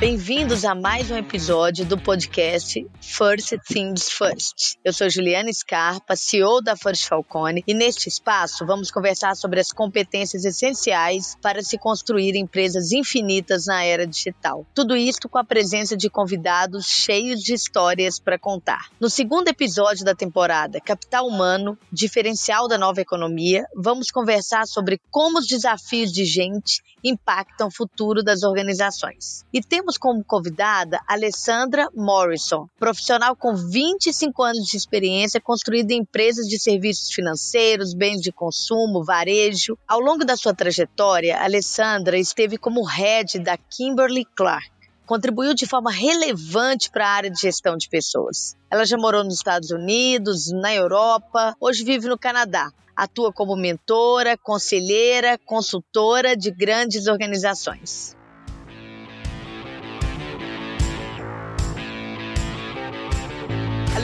bem-vindos a mais um episódio do podcast First Things First. Eu sou Juliana Scarpa, CEO da First Falcone, e neste espaço vamos conversar sobre as competências essenciais para se construir empresas infinitas na era digital. Tudo isso com a presença de convidados cheios de histórias para contar. No segundo episódio da temporada, Capital Humano, diferencial da nova economia, vamos conversar sobre como os desafios de gente impactam o futuro das organizações. E temos como convidada Alessandra Morrison, profissional com 25 anos de experiência construída em empresas de serviços financeiros, bens de consumo, varejo. Ao longo da sua trajetória, Alessandra esteve como head da Kimberly Clark contribuiu de forma relevante para a área de gestão de pessoas. Ela já morou nos Estados Unidos, na Europa, hoje vive no Canadá. Atua como mentora, conselheira, consultora de grandes organizações.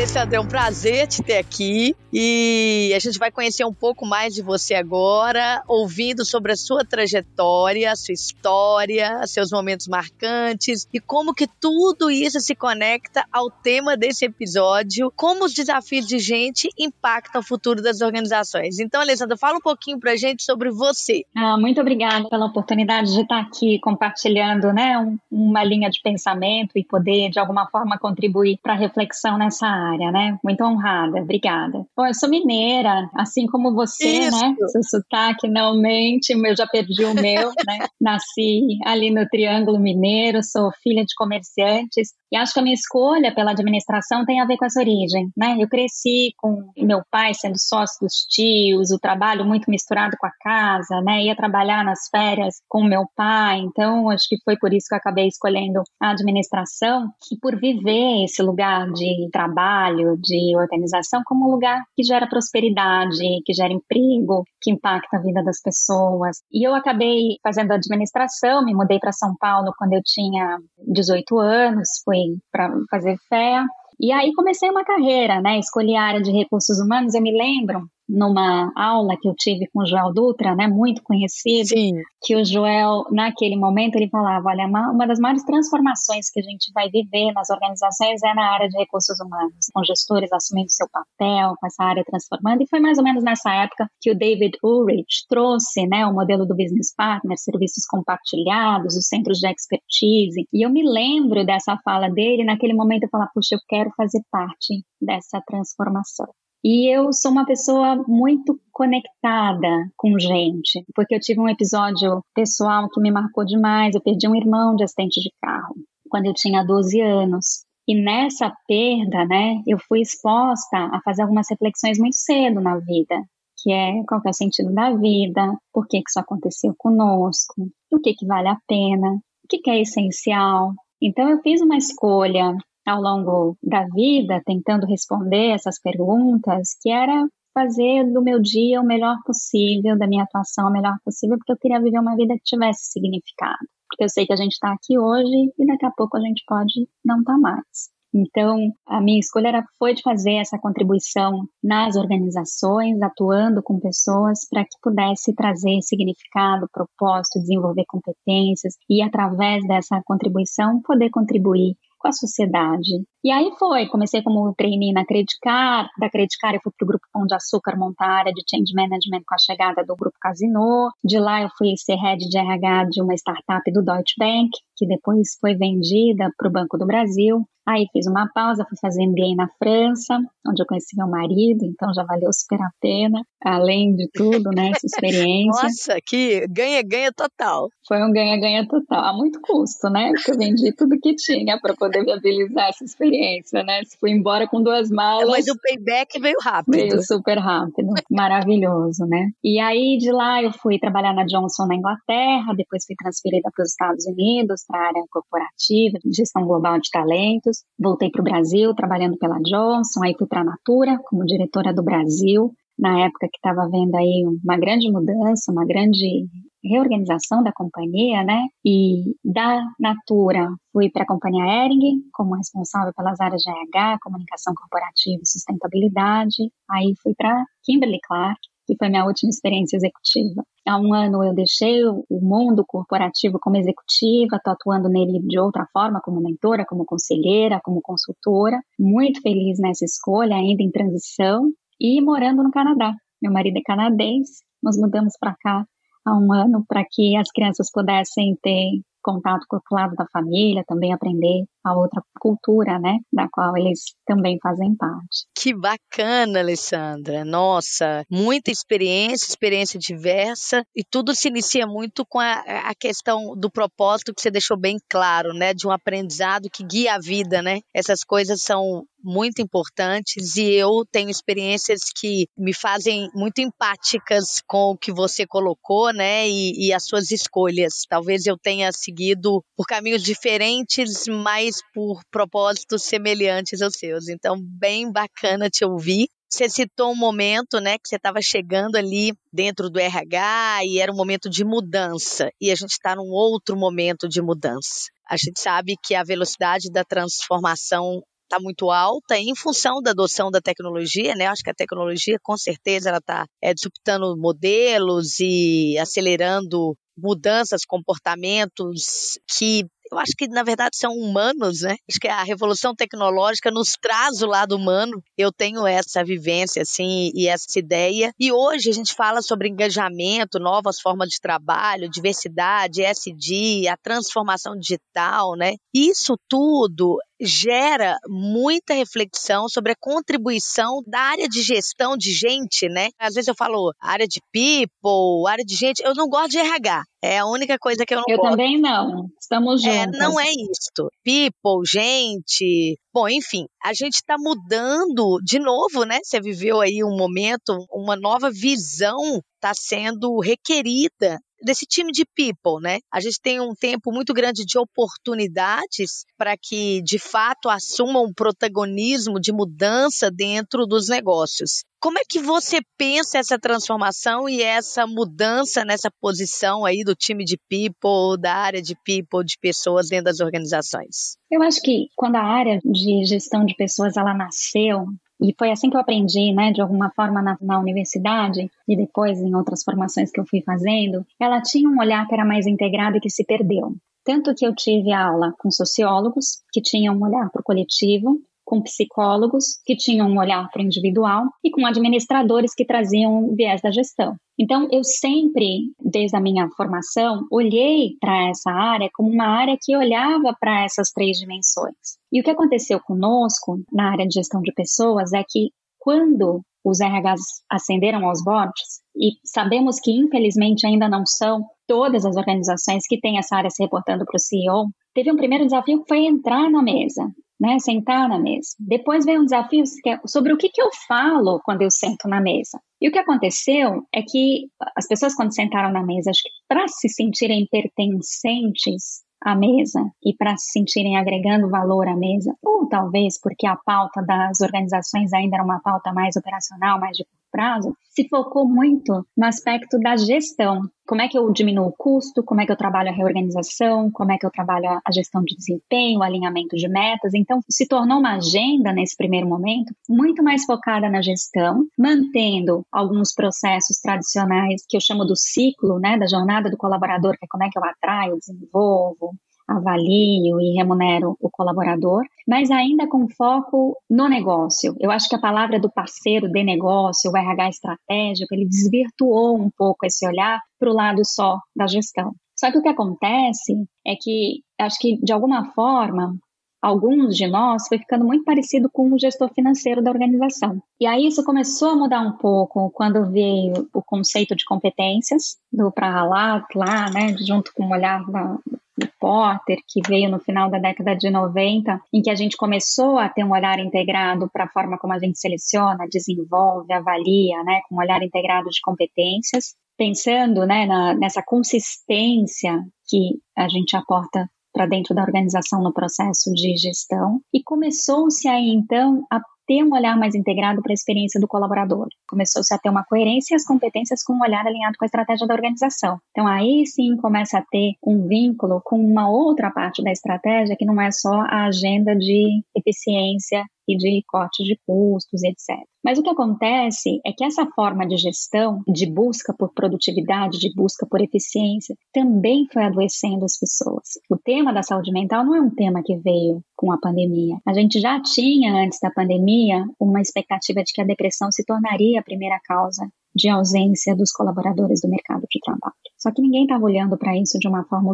Alessandra, é um prazer te ter aqui e a gente vai conhecer um pouco mais de você agora, ouvindo sobre a sua trajetória, a sua história, seus momentos marcantes e como que tudo isso se conecta ao tema desse episódio, como os desafios de gente impactam o futuro das organizações. Então, Alessandra, fala um pouquinho pra gente sobre você. Ah, muito obrigada pela oportunidade de estar aqui compartilhando né, um, uma linha de pensamento e poder, de alguma forma, contribuir para a reflexão nessa área área, né? Muito honrada, obrigada. Bom, eu sou mineira, assim como você, Isso. né? Seu sotaque não mente, eu já perdi o meu, né? Nasci ali no Triângulo Mineiro, sou filha de comerciantes, e acho que a minha escolha pela administração tem a ver com essa origem, né? Eu cresci com meu pai sendo sócio dos tios, o trabalho muito misturado com a casa, né? Ia trabalhar nas férias com meu pai, então acho que foi por isso que eu acabei escolhendo a administração e por viver esse lugar de trabalho, de organização como um lugar que gera prosperidade, que gera emprego, que impacta a vida das pessoas. E eu acabei fazendo administração, me mudei para São Paulo quando eu tinha 18 anos, fui para fazer fé. E aí comecei uma carreira, né? Escolhi a área de recursos humanos. Eu me lembro numa aula que eu tive com o Joel Dutra, né, muito conhecido, Sim. que o Joel, naquele momento, ele falava, olha, uma das maiores transformações que a gente vai viver nas organizações é na área de recursos humanos, com gestores assumindo seu papel, com essa área transformando, e foi mais ou menos nessa época que o David Ulrich trouxe, né, o modelo do Business Partner, serviços compartilhados, os centros de expertise, e eu me lembro dessa fala dele, naquele momento eu falava, puxa, eu quero fazer parte dessa transformação. E eu sou uma pessoa muito conectada com gente, porque eu tive um episódio pessoal que me marcou demais. Eu perdi um irmão de acidente de carro quando eu tinha 12 anos. E nessa perda, né, eu fui exposta a fazer algumas reflexões muito cedo na vida, que é qual que é o sentido da vida, por que, que isso aconteceu conosco, o que, que vale a pena, o que, que é essencial. Então eu fiz uma escolha ao longo da vida tentando responder essas perguntas, que era fazer do meu dia o melhor possível, da minha atuação o melhor possível, porque eu queria viver uma vida que tivesse significado. Porque eu sei que a gente está aqui hoje e daqui a pouco a gente pode não estar tá mais. Então, a minha escolha era, foi de fazer essa contribuição nas organizações, atuando com pessoas para que pudesse trazer significado, propósito, desenvolver competências e, através dessa contribuição, poder contribuir com a sociedade. E aí foi, comecei como trainee na Credicar, da Credicar eu fui para o Grupo Pão de Açúcar montar a área de Change Management com a chegada do Grupo Casino, de lá eu fui ser head de RH de uma startup do Deutsche Bank, que depois foi vendida para o Banco do Brasil. Aí fiz uma pausa, fui fazer MBA na França, onde eu conheci meu marido, então já valeu super a pena, além de tudo, né, essa experiência. Nossa, que ganha-ganha total. Foi um ganha-ganha total, a muito custo, né, porque eu vendi tudo que tinha para poder viabilizar essa experiência, né, se fui embora com duas malas. Mas o payback veio rápido. Veio super rápido, maravilhoso, né. E aí de lá eu fui trabalhar na Johnson na Inglaterra, depois fui transferida para os Estados Unidos, para a área corporativa, gestão global de talentos, voltei para o Brasil trabalhando pela Johnson, aí fui para a Natura como diretora do Brasil, na época que estava vendo aí uma grande mudança, uma grande reorganização da companhia, né? E da Natura fui para a companhia Ering como responsável pelas áreas de RH, comunicação corporativa e sustentabilidade. Aí fui para Kimberly Clark que foi minha última experiência executiva. Há um ano eu deixei o mundo corporativo como executiva, estou atuando nele de outra forma, como mentora, como conselheira, como consultora. Muito feliz nessa escolha, ainda em transição e morando no Canadá. Meu marido é canadense, nós mudamos para cá há um ano para que as crianças pudessem ter contato com o lado da família, também aprender a outra cultura, né, da qual eles também fazem parte. Que bacana, Alessandra. Nossa, muita experiência, experiência diversa e tudo se inicia muito com a, a questão do propósito que você deixou bem claro, né, de um aprendizado que guia a vida, né? Essas coisas são muito importantes e eu tenho experiências que me fazem muito empáticas com o que você colocou, né, e, e as suas escolhas. Talvez eu tenha seguido por caminhos diferentes, mas por propósitos semelhantes aos seus. Então, bem bacana te ouvir. Você citou um momento, né, que você estava chegando ali dentro do RH e era um momento de mudança e a gente está num outro momento de mudança. A gente sabe que a velocidade da transformação está muito alta em função da adoção da tecnologia, né? Acho que a tecnologia, com certeza, ela está é, disruptando modelos e acelerando mudanças, comportamentos que eu acho que na verdade são humanos, né? Acho que a revolução tecnológica nos traz o lado humano. Eu tenho essa vivência, assim, e essa ideia. E hoje a gente fala sobre engajamento, novas formas de trabalho, diversidade, SD, a transformação digital, né? Isso tudo gera muita reflexão sobre a contribuição da área de gestão de gente, né? Às vezes eu falo área de people, área de gente, eu não gosto de RH. É a única coisa que eu não eu gosto. Eu também não. Estamos juntos. É, não é isso. People, gente. Bom, enfim, a gente está mudando de novo, né? Você viveu aí um momento, uma nova visão está sendo requerida desse time de people, né? A gente tem um tempo muito grande de oportunidades para que, de fato, assumam um protagonismo de mudança dentro dos negócios. Como é que você pensa essa transformação e essa mudança nessa posição aí do time de people, da área de people, de pessoas dentro das organizações? Eu acho que quando a área de gestão de pessoas ela nasceu, e foi assim que eu aprendi, né, de alguma forma na, na, universidade e depois em outras formações que eu fui fazendo. Ela tinha um olhar que era mais integrado e que se perdeu. Tanto que eu tive aula com sociólogos que tinham um olhar para o coletivo, com psicólogos que tinham um olhar para o individual e com administradores que traziam o viés da gestão. Então, eu sempre, desde a minha formação, olhei para essa área como uma área que olhava para essas três dimensões. E o que aconteceu conosco na área de gestão de pessoas é que quando os RHs ascenderam aos boards, e sabemos que infelizmente ainda não são todas as organizações que têm essa área se reportando para o CEO, teve um primeiro desafio que foi entrar na mesa né, sentar na mesa. Depois veio um desafio é sobre o que, que eu falo quando eu sento na mesa. E o que aconteceu é que as pessoas, quando sentaram na mesa, acho que para se sentirem pertencentes à mesa e para se sentirem agregando valor à mesa, ou talvez porque a pauta das organizações ainda era uma pauta mais operacional, mais de prazo, se focou muito no aspecto da gestão. Como é que eu diminuo o custo, como é que eu trabalho a reorganização, como é que eu trabalho a gestão de desempenho, o alinhamento de metas. Então, se tornou uma agenda nesse primeiro momento muito mais focada na gestão, mantendo alguns processos tradicionais que eu chamo do ciclo, né, da jornada do colaborador, que é como é que eu atraio, desenvolvo, avalio e remunero o colaborador, mas ainda com foco no negócio. Eu acho que a palavra do parceiro de negócio, o RH estratégico, ele desvirtuou um pouco esse olhar para o lado só da gestão. Só que o que acontece é que, acho que de alguma forma, alguns de nós foi ficando muito parecido com o gestor financeiro da organização. E aí isso começou a mudar um pouco quando veio o conceito de competências do para lá, lá, né, junto com o olhar da, do Porter, que veio no final da década de 90, em que a gente começou a ter um olhar integrado para a forma como a gente seleciona, desenvolve, avalia, né, com um olhar integrado de competências, pensando né, na, nessa consistência que a gente aporta para dentro da organização no processo de gestão e começou-se aí então a ter um olhar mais integrado para a experiência do colaborador. Começou-se a ter uma coerência e as competências com um olhar alinhado com a estratégia da organização. Então aí sim começa a ter um vínculo com uma outra parte da estratégia que não é só a agenda de eficiência e de corte de custos, etc. Mas o que acontece é que essa forma de gestão, de busca por produtividade, de busca por eficiência, também foi adoecendo as pessoas. O tema da saúde mental não é um tema que veio com a pandemia. A gente já tinha, antes da pandemia, uma expectativa de que a depressão se tornaria a primeira causa de ausência dos colaboradores do mercado de trabalho. Só que ninguém estava olhando para isso de uma forma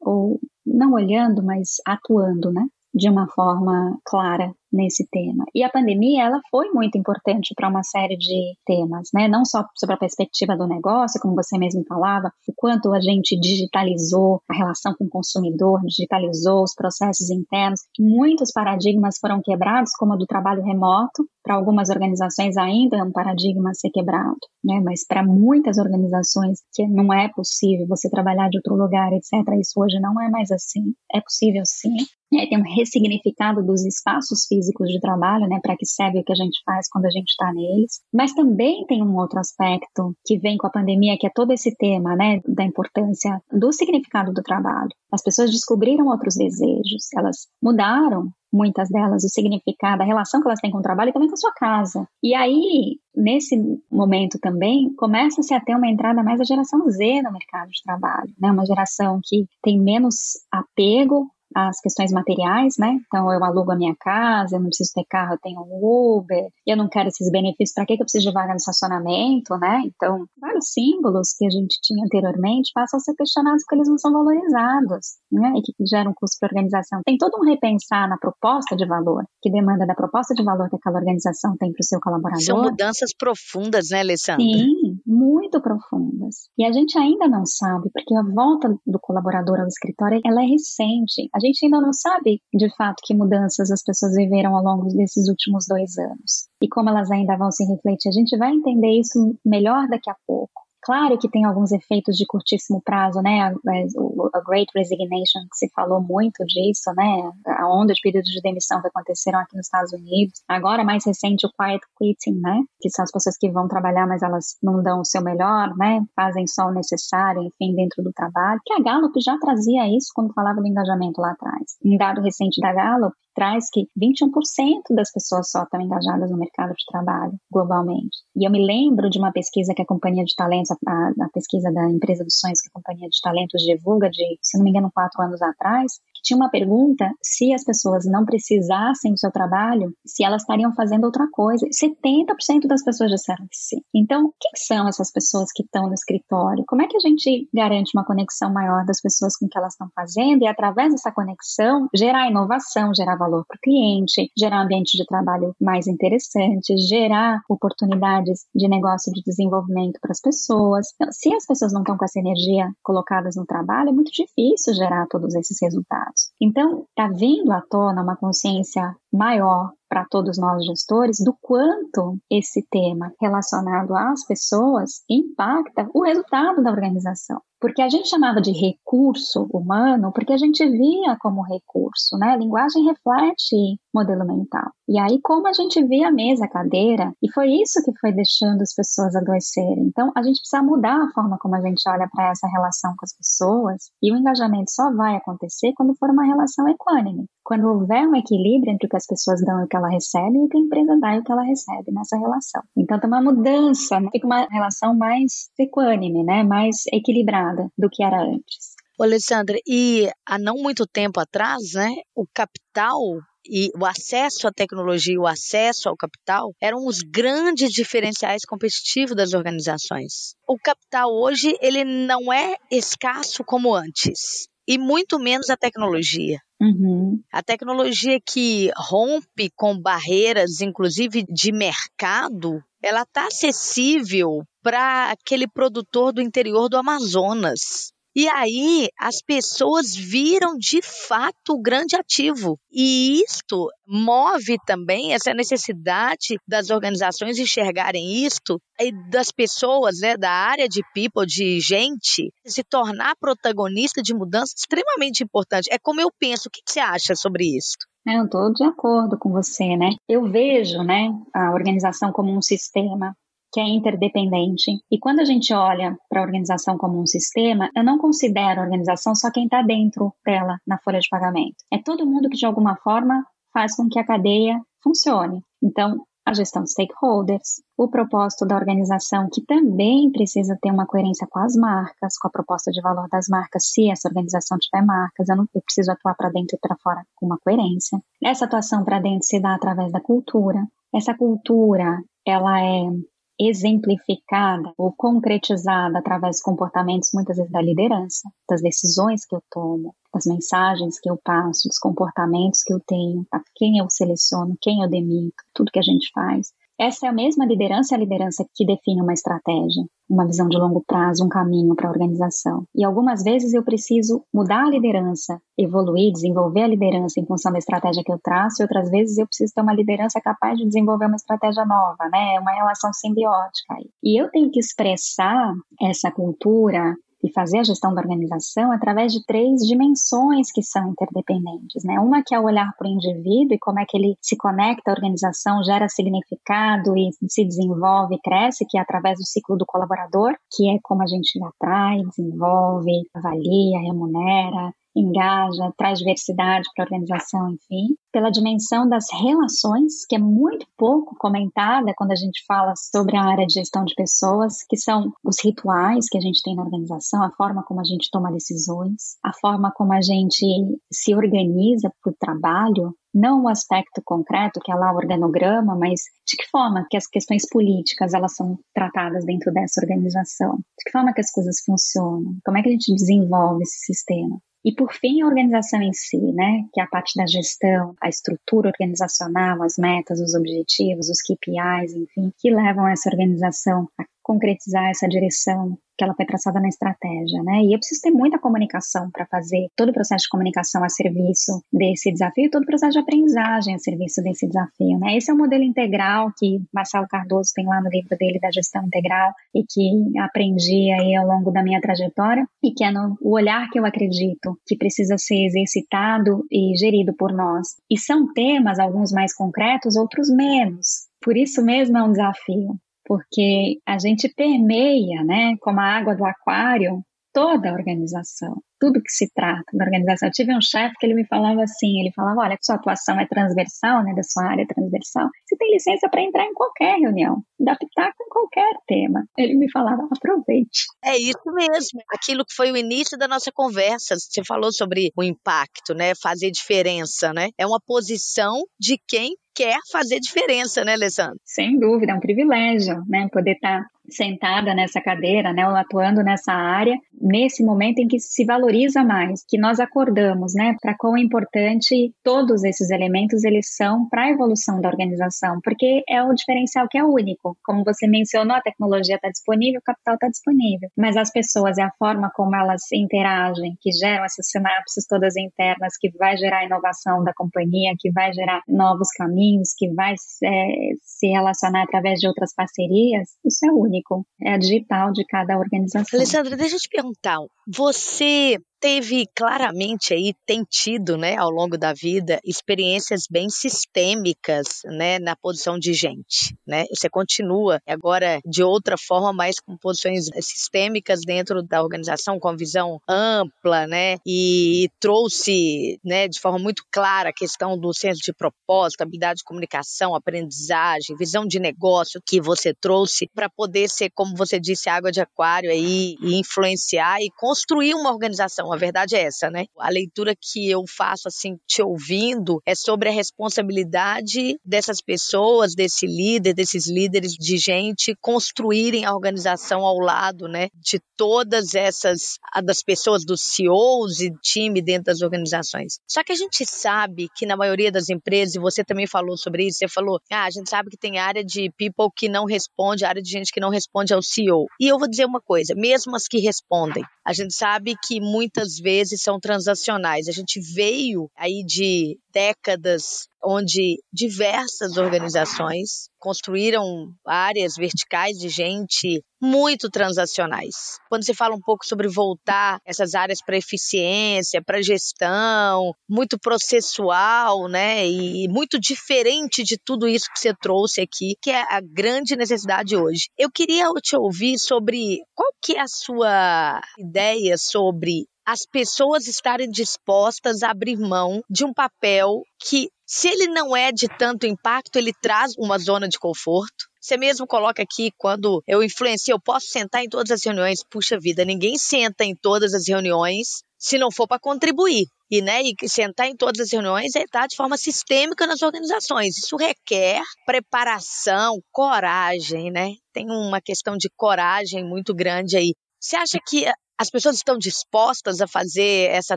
ou não olhando, mas atuando, né? De uma forma clara nesse tema. E a pandemia, ela foi muito importante para uma série de temas, né? Não só sobre a perspectiva do negócio, como você mesmo falava, o quanto a gente digitalizou a relação com o consumidor, digitalizou os processos internos. Muitos paradigmas foram quebrados, como o do trabalho remoto. Para algumas organizações ainda é um paradigma a ser quebrado, né? Mas para muitas organizações que não é possível você trabalhar de outro lugar, etc. Isso hoje não é mais assim. É possível sim. É, tem um ressignificado dos espaços físicos físicos de trabalho, né, para que serve o que a gente faz quando a gente está neles. Mas também tem um outro aspecto que vem com a pandemia, que é todo esse tema, né, da importância do significado do trabalho. As pessoas descobriram outros desejos, elas mudaram muitas delas, o significado, a relação que elas têm com o trabalho e também com a sua casa. E aí, nesse momento também, começa-se a ter uma entrada mais da geração Z no mercado de trabalho, né? Uma geração que tem menos apego as questões materiais, né? Então eu alugo a minha casa, eu não preciso ter carro, eu tenho um Uber, eu não quero esses benefícios, para que eu preciso de vaga no estacionamento, né? Então, vários símbolos que a gente tinha anteriormente passam a ser questionados porque eles não são valorizados, né? E que geram custo para a organização. Tem todo um repensar na proposta de valor, que demanda da proposta de valor que aquela organização tem para o seu colaborador. São mudanças profundas, né, Alessandra? Sim, muito profundas. E a gente ainda não sabe, porque a volta do colaborador ao escritório, ela é recente. A gente ainda não sabe, de fato, que mudanças as pessoas viveram ao longo desses últimos dois anos. E como elas ainda vão se refletir. A gente vai entender isso melhor daqui a pouco. Claro que tem alguns efeitos de curtíssimo prazo, né? A, a, Great Resignation, que se falou muito disso, né? A onda de pedidos de demissão que aconteceram aqui nos Estados Unidos. Agora, mais recente, o Quiet Quitting, né? Que são as pessoas que vão trabalhar, mas elas não dão o seu melhor, né? Fazem só o necessário, enfim, dentro do trabalho. Que a Gallup já trazia isso quando falava do engajamento lá atrás. Um dado recente da Gallup traz que 21% das pessoas só estão engajadas no mercado de trabalho globalmente. E eu me lembro de uma pesquisa que a Companhia de Talentos, a, a pesquisa da Empresa dos Sonhos que a Companhia de Talentos divulga de, se não me engano, quatro anos atrás, tinha uma pergunta se as pessoas não precisassem do seu trabalho, se elas estariam fazendo outra coisa. 70% das pessoas disseram que sim. Então, quem são essas pessoas que estão no escritório? Como é que a gente garante uma conexão maior das pessoas com o que elas estão fazendo e, através dessa conexão, gerar inovação, gerar valor para o cliente, gerar um ambiente de trabalho mais interessante, gerar oportunidades de negócio de desenvolvimento para as pessoas. Então, se as pessoas não estão com essa energia colocadas no trabalho, é muito difícil gerar todos esses resultados. Então, está vindo à tona uma consciência maior para todos nós gestores do quanto esse tema relacionado às pessoas impacta o resultado da organização. Porque a gente chamava de recurso humano porque a gente via como recurso, né? A linguagem reflete modelo mental. E aí, como a gente via a mesa, a cadeira, e foi isso que foi deixando as pessoas adoecerem. Então, a gente precisa mudar a forma como a gente olha para essa relação com as pessoas, e o engajamento só vai acontecer quando for uma relação equânime. Quando houver um equilíbrio entre o que as pessoas dão e o que ela recebe, e o que a empresa dá e o que ela recebe nessa relação. Então, tem uma mudança, né? fica uma relação mais equânime, né? mais equilibrada do que era antes. Alessandra, e há não muito tempo atrás, né, o capital e o acesso à tecnologia o acesso ao capital eram os grandes diferenciais competitivos das organizações. O capital hoje ele não é escasso como antes e muito menos a tecnologia. Uhum. A tecnologia que rompe com barreiras, inclusive de mercado, ela está acessível para aquele produtor do interior do Amazonas. E aí as pessoas viram de fato o grande ativo. E isto move também essa necessidade das organizações enxergarem isto e das pessoas, né, da área de people, de gente, se tornar protagonista de mudanças extremamente importante. É como eu penso. O que você acha sobre isso? Eu estou de acordo com você, né? Eu vejo, né, a organização como um sistema que é interdependente. E quando a gente olha para a organização como um sistema, eu não considero a organização só quem está dentro dela na folha de pagamento. É todo mundo que de alguma forma faz com que a cadeia funcione. Então, a gestão de stakeholders, o propósito da organização, que também precisa ter uma coerência com as marcas, com a proposta de valor das marcas, se essa organização tiver marcas, eu, não, eu preciso atuar para dentro e para fora com uma coerência. Essa atuação para dentro se dá através da cultura. Essa cultura, ela é exemplificada ou concretizada através de comportamentos, muitas vezes da liderança, das decisões que eu tomo, das mensagens que eu passo, dos comportamentos que eu tenho, a quem eu seleciono, quem eu demito, tudo que a gente faz. Essa é a mesma liderança, a liderança que define uma estratégia, uma visão de longo prazo, um caminho para a organização. E algumas vezes eu preciso mudar a liderança, evoluir, desenvolver a liderança em função da estratégia que eu traço, e outras vezes eu preciso ter uma liderança capaz de desenvolver uma estratégia nova, né? Uma relação simbiótica. E eu tenho que expressar essa cultura, e fazer a gestão da organização através de três dimensões que são interdependentes, né? Uma que é o olhar para o indivíduo e como é que ele se conecta à organização, gera significado e se desenvolve, cresce, que é através do ciclo do colaborador, que é como a gente atrai, desenvolve, avalia, remunera, engaja, traz diversidade para a organização, enfim, pela dimensão das relações, que é muito pouco comentada quando a gente fala sobre a área de gestão de pessoas, que são os rituais que a gente tem na organização, a forma como a gente toma decisões, a forma como a gente se organiza para o trabalho, não o aspecto concreto, que é lá o organograma, mas de que forma que as questões políticas elas são tratadas dentro dessa organização, de que forma que as coisas funcionam, como é que a gente desenvolve esse sistema. E por fim, a organização em si, né, que é a parte da gestão, a estrutura organizacional, as metas, os objetivos, os KPIs, enfim, que levam essa organização a concretizar essa direção que ela foi traçada na estratégia, né? E eu preciso ter muita comunicação para fazer todo o processo de comunicação a serviço desse desafio, todo o processo de aprendizagem a serviço desse desafio, né? Esse é o modelo integral que Marcelo Cardoso tem lá no livro dele da gestão integral e que aprendi aí ao longo da minha trajetória e que é no, o olhar que eu acredito que precisa ser exercitado e gerido por nós. E são temas, alguns mais concretos, outros menos. Por isso mesmo é um desafio porque a gente permeia, né, como a água do aquário, toda a organização, tudo que se trata da organização. Eu tive um chefe que ele me falava assim, ele falava, olha, sua atuação é transversal, né, da sua área é transversal, você tem licença para entrar em qualquer reunião, adaptar com qualquer tema. Ele me falava, aproveite. É isso mesmo, aquilo que foi o início da nossa conversa, você falou sobre o impacto, né, fazer diferença, né, é uma posição de quem quer fazer diferença, né, Alessandra? Sem dúvida, é um privilégio, né, poder estar tá sentada nessa cadeira, né, ou atuando nessa área, nesse momento em que se valoriza mais, que nós acordamos, né, para quão importante todos esses elementos eles são para a evolução da organização, porque é o diferencial que é único. Como você mencionou, a tecnologia está disponível, o capital está disponível, mas as pessoas e a forma como elas interagem, que geram essas sinapses todas internas, que vai gerar a inovação da companhia, que vai gerar novos caminhos, que vai é, se relacionar através de outras parcerias, isso é único é a digital de cada organização. Alessandra, deixa eu te perguntar, você teve claramente aí, tem tido, né, ao longo da vida, experiências bem sistêmicas, né, na posição de gente, né? Você continua agora de outra forma, mas com posições sistêmicas dentro da organização, com visão ampla, né? E trouxe, né, de forma muito clara a questão do senso de propósito, habilidade de comunicação, aprendizagem, visão de negócio que você trouxe para poder ser, como você disse, água de aquário aí e influenciar e construir uma organização a verdade é essa, né? A leitura que eu faço, assim, te ouvindo, é sobre a responsabilidade dessas pessoas, desse líder, desses líderes de gente, construírem a organização ao lado, né? De todas essas, das pessoas, dos CEOs e time dentro das organizações. Só que a gente sabe que na maioria das empresas, e você também falou sobre isso, você falou, ah, a gente sabe que tem área de people que não responde, área de gente que não responde ao CEO. E eu vou dizer uma coisa, mesmo as que respondem, a gente sabe que muitas muitas vezes são transacionais. A gente veio aí de décadas onde diversas organizações construíram áreas verticais de gente muito transacionais. Quando você fala um pouco sobre voltar essas áreas para eficiência, para gestão, muito processual, né, e muito diferente de tudo isso que você trouxe aqui, que é a grande necessidade hoje. Eu queria te ouvir sobre qual que é a sua ideia sobre as pessoas estarem dispostas a abrir mão de um papel que, se ele não é de tanto impacto, ele traz uma zona de conforto. Você mesmo coloca aqui, quando eu influencio, eu posso sentar em todas as reuniões. Puxa vida, ninguém senta em todas as reuniões se não for para contribuir. E, né, e sentar em todas as reuniões é estar de forma sistêmica nas organizações. Isso requer preparação, coragem, né? Tem uma questão de coragem muito grande aí. Você acha que as pessoas estão dispostas a fazer essa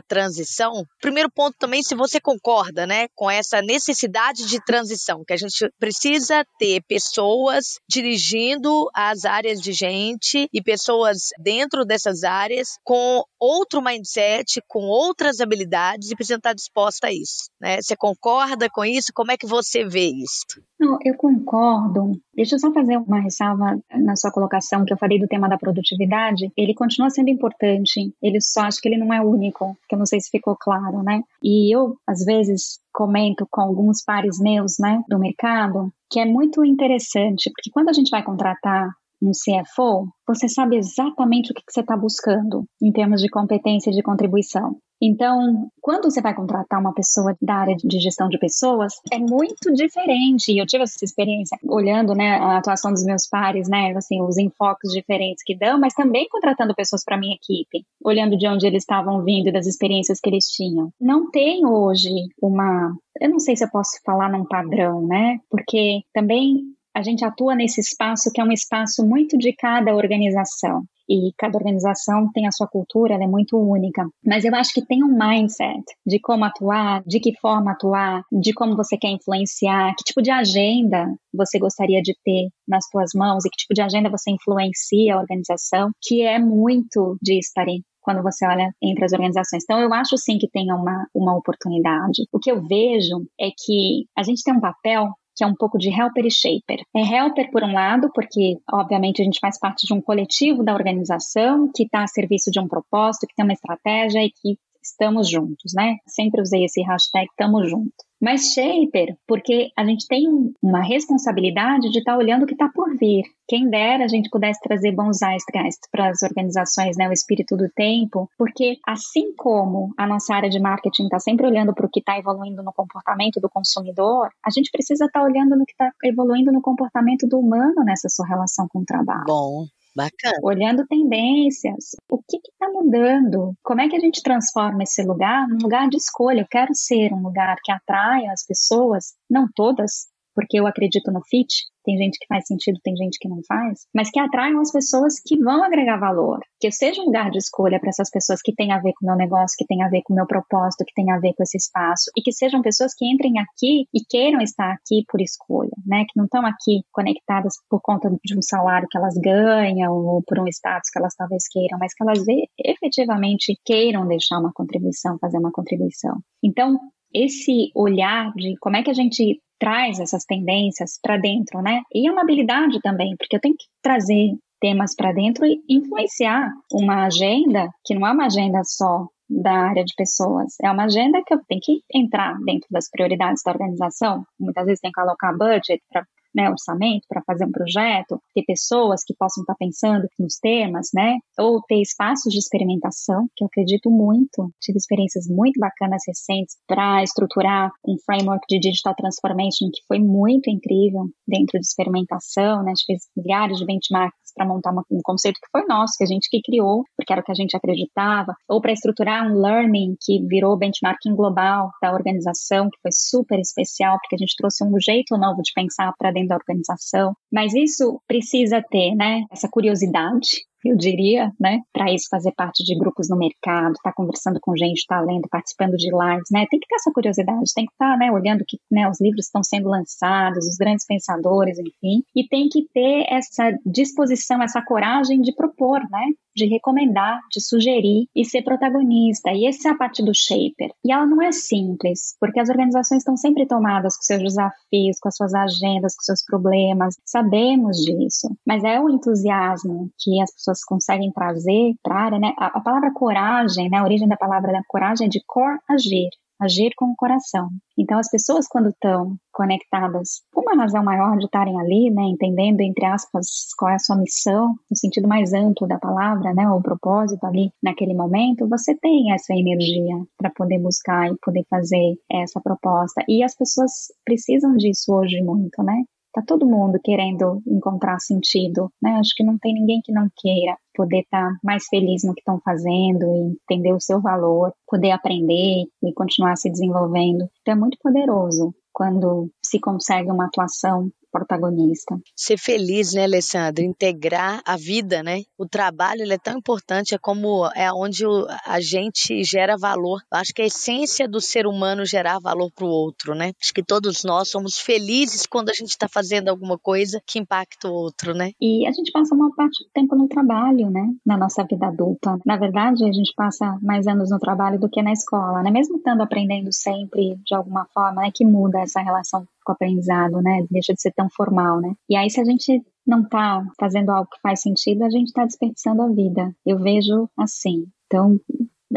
transição? Primeiro ponto também, se você concorda, né, com essa necessidade de transição, que a gente precisa ter pessoas dirigindo as áreas de gente e pessoas dentro dessas áreas com outro mindset, com outras habilidades e precisa estar disposta a isso, né? Você concorda com isso? Como é que você vê isso? Não, eu concordo. Deixa eu só fazer uma ressalva na sua colocação que eu falei do tema da produtividade. Ele continua sendo importante. Ele só acho que ele não é único, que eu não sei se ficou claro, né? E eu às vezes comento com alguns pares meus, né, do mercado, que é muito interessante, porque quando a gente vai contratar um CFO, você sabe exatamente o que você está buscando em termos de competência e de contribuição. Então, quando você vai contratar uma pessoa da área de gestão de pessoas, é muito diferente. Eu tive essa experiência olhando, né, a atuação dos meus pares, né, assim, os enfoques diferentes que dão, mas também contratando pessoas para minha equipe, olhando de onde eles estavam vindo e das experiências que eles tinham. Não tem hoje uma, eu não sei se eu posso falar num padrão, né? Porque também a gente atua nesse espaço que é um espaço muito de cada organização e cada organização tem a sua cultura, ela é muito única. Mas eu acho que tem um mindset de como atuar, de que forma atuar, de como você quer influenciar, que tipo de agenda você gostaria de ter nas suas mãos e que tipo de agenda você influencia a organização, que é muito dispare quando você olha entre as organizações. Então, eu acho sim que tem uma, uma oportunidade. O que eu vejo é que a gente tem um papel que é um pouco de helper e shaper. É helper, por um lado, porque, obviamente, a gente faz parte de um coletivo da organização que está a serviço de um propósito, que tem uma estratégia e que estamos juntos, né? Sempre usei esse hashtag estamos juntos. Mas shaper, porque a gente tem uma responsabilidade de estar tá olhando o que está vir. Quem dera a gente pudesse trazer bons zeitgeist para as organizações, né, o espírito do tempo, porque assim como a nossa área de marketing está sempre olhando para o que está evoluindo no comportamento do consumidor, a gente precisa estar tá olhando no que está evoluindo no comportamento do humano nessa sua relação com o trabalho. Bom. Bacana. Olhando tendências, o que está mudando? Como é que a gente transforma esse lugar num lugar de escolha? Eu quero ser um lugar que atraia as pessoas, não todas, porque eu acredito no fit, tem gente que faz sentido, tem gente que não faz, mas que atraiam as pessoas que vão agregar valor, que eu seja um lugar de escolha para essas pessoas que têm a ver com o meu negócio, que têm a ver com o meu propósito, que têm a ver com esse espaço, e que sejam pessoas que entrem aqui e queiram estar aqui por escolha, né? Que não estão aqui conectadas por conta de um salário que elas ganham ou por um status que elas talvez queiram, mas que elas efetivamente queiram deixar uma contribuição, fazer uma contribuição. Então, esse olhar de como é que a gente traz essas tendências para dentro, né? E é uma habilidade também, porque eu tenho que trazer temas para dentro e influenciar uma agenda que não é uma agenda só da área de pessoas. É uma agenda que eu tenho que entrar dentro das prioridades da organização. Muitas vezes tem que alocar budget para né, orçamento para fazer um projeto, ter pessoas que possam estar tá pensando nos temas, né, ou ter espaços de experimentação, que eu acredito muito. Tive experiências muito bacanas recentes para estruturar um framework de digital transformation que foi muito incrível dentro de experimentação, né, a gente fez milhares de benchmarks para montar uma, um conceito que foi nosso, que a gente que criou, porque era o que a gente acreditava, ou para estruturar um learning que virou benchmarking global da organização, que foi super especial, porque a gente trouxe um jeito novo de pensar para dentro da organização. Mas isso precisa ter, né, essa curiosidade, eu diria, né? Para isso fazer parte de grupos no mercado, estar tá conversando com gente, estar tá lendo, participando de lives, né? Tem que ter essa curiosidade, tem que estar, tá, né, olhando que né, os livros estão sendo lançados, os grandes pensadores, enfim, e tem que ter essa disposição, essa coragem de propor, né? De recomendar, de sugerir e ser protagonista. E essa é a parte do shaper. E ela não é simples, porque as organizações estão sempre tomadas com seus desafios, com as suas agendas, com seus problemas. Sabemos disso, mas é o entusiasmo que as pessoas conseguem trazer para a área, né? A, a palavra coragem, né? A origem da palavra da coragem é de cor agir agir com o coração. Então, as pessoas, quando estão conectadas com uma razão maior de estarem ali, né, entendendo, entre aspas, qual é a sua missão, no sentido mais amplo da palavra, né, o propósito ali naquele momento, você tem essa energia para poder buscar e poder fazer essa proposta. E as pessoas precisam disso hoje muito, né? Tá todo mundo querendo encontrar sentido, né? Acho que não tem ninguém que não queira poder estar tá mais feliz no que estão fazendo e entender o seu valor, poder aprender e continuar se desenvolvendo. Então é muito poderoso quando se consegue uma atuação protagonista. Ser feliz, né, Alessandra? Integrar a vida, né? O trabalho ele é tão importante, é como é onde a gente gera valor. Eu acho que a essência do ser humano é gerar valor para o outro, né? Acho que todos nós somos felizes quando a gente está fazendo alguma coisa que impacta o outro, né? E a gente passa uma parte do tempo no trabalho, né? Na nossa vida adulta. Na verdade, a gente passa mais anos no trabalho do que na escola, né? Mesmo estando aprendendo sempre de alguma forma, né? Que muda essa relação com o aprendizado, né? Deixa de ser tão formal, né? E aí, se a gente não está fazendo algo que faz sentido, a gente está desperdiçando a vida. Eu vejo assim. Então,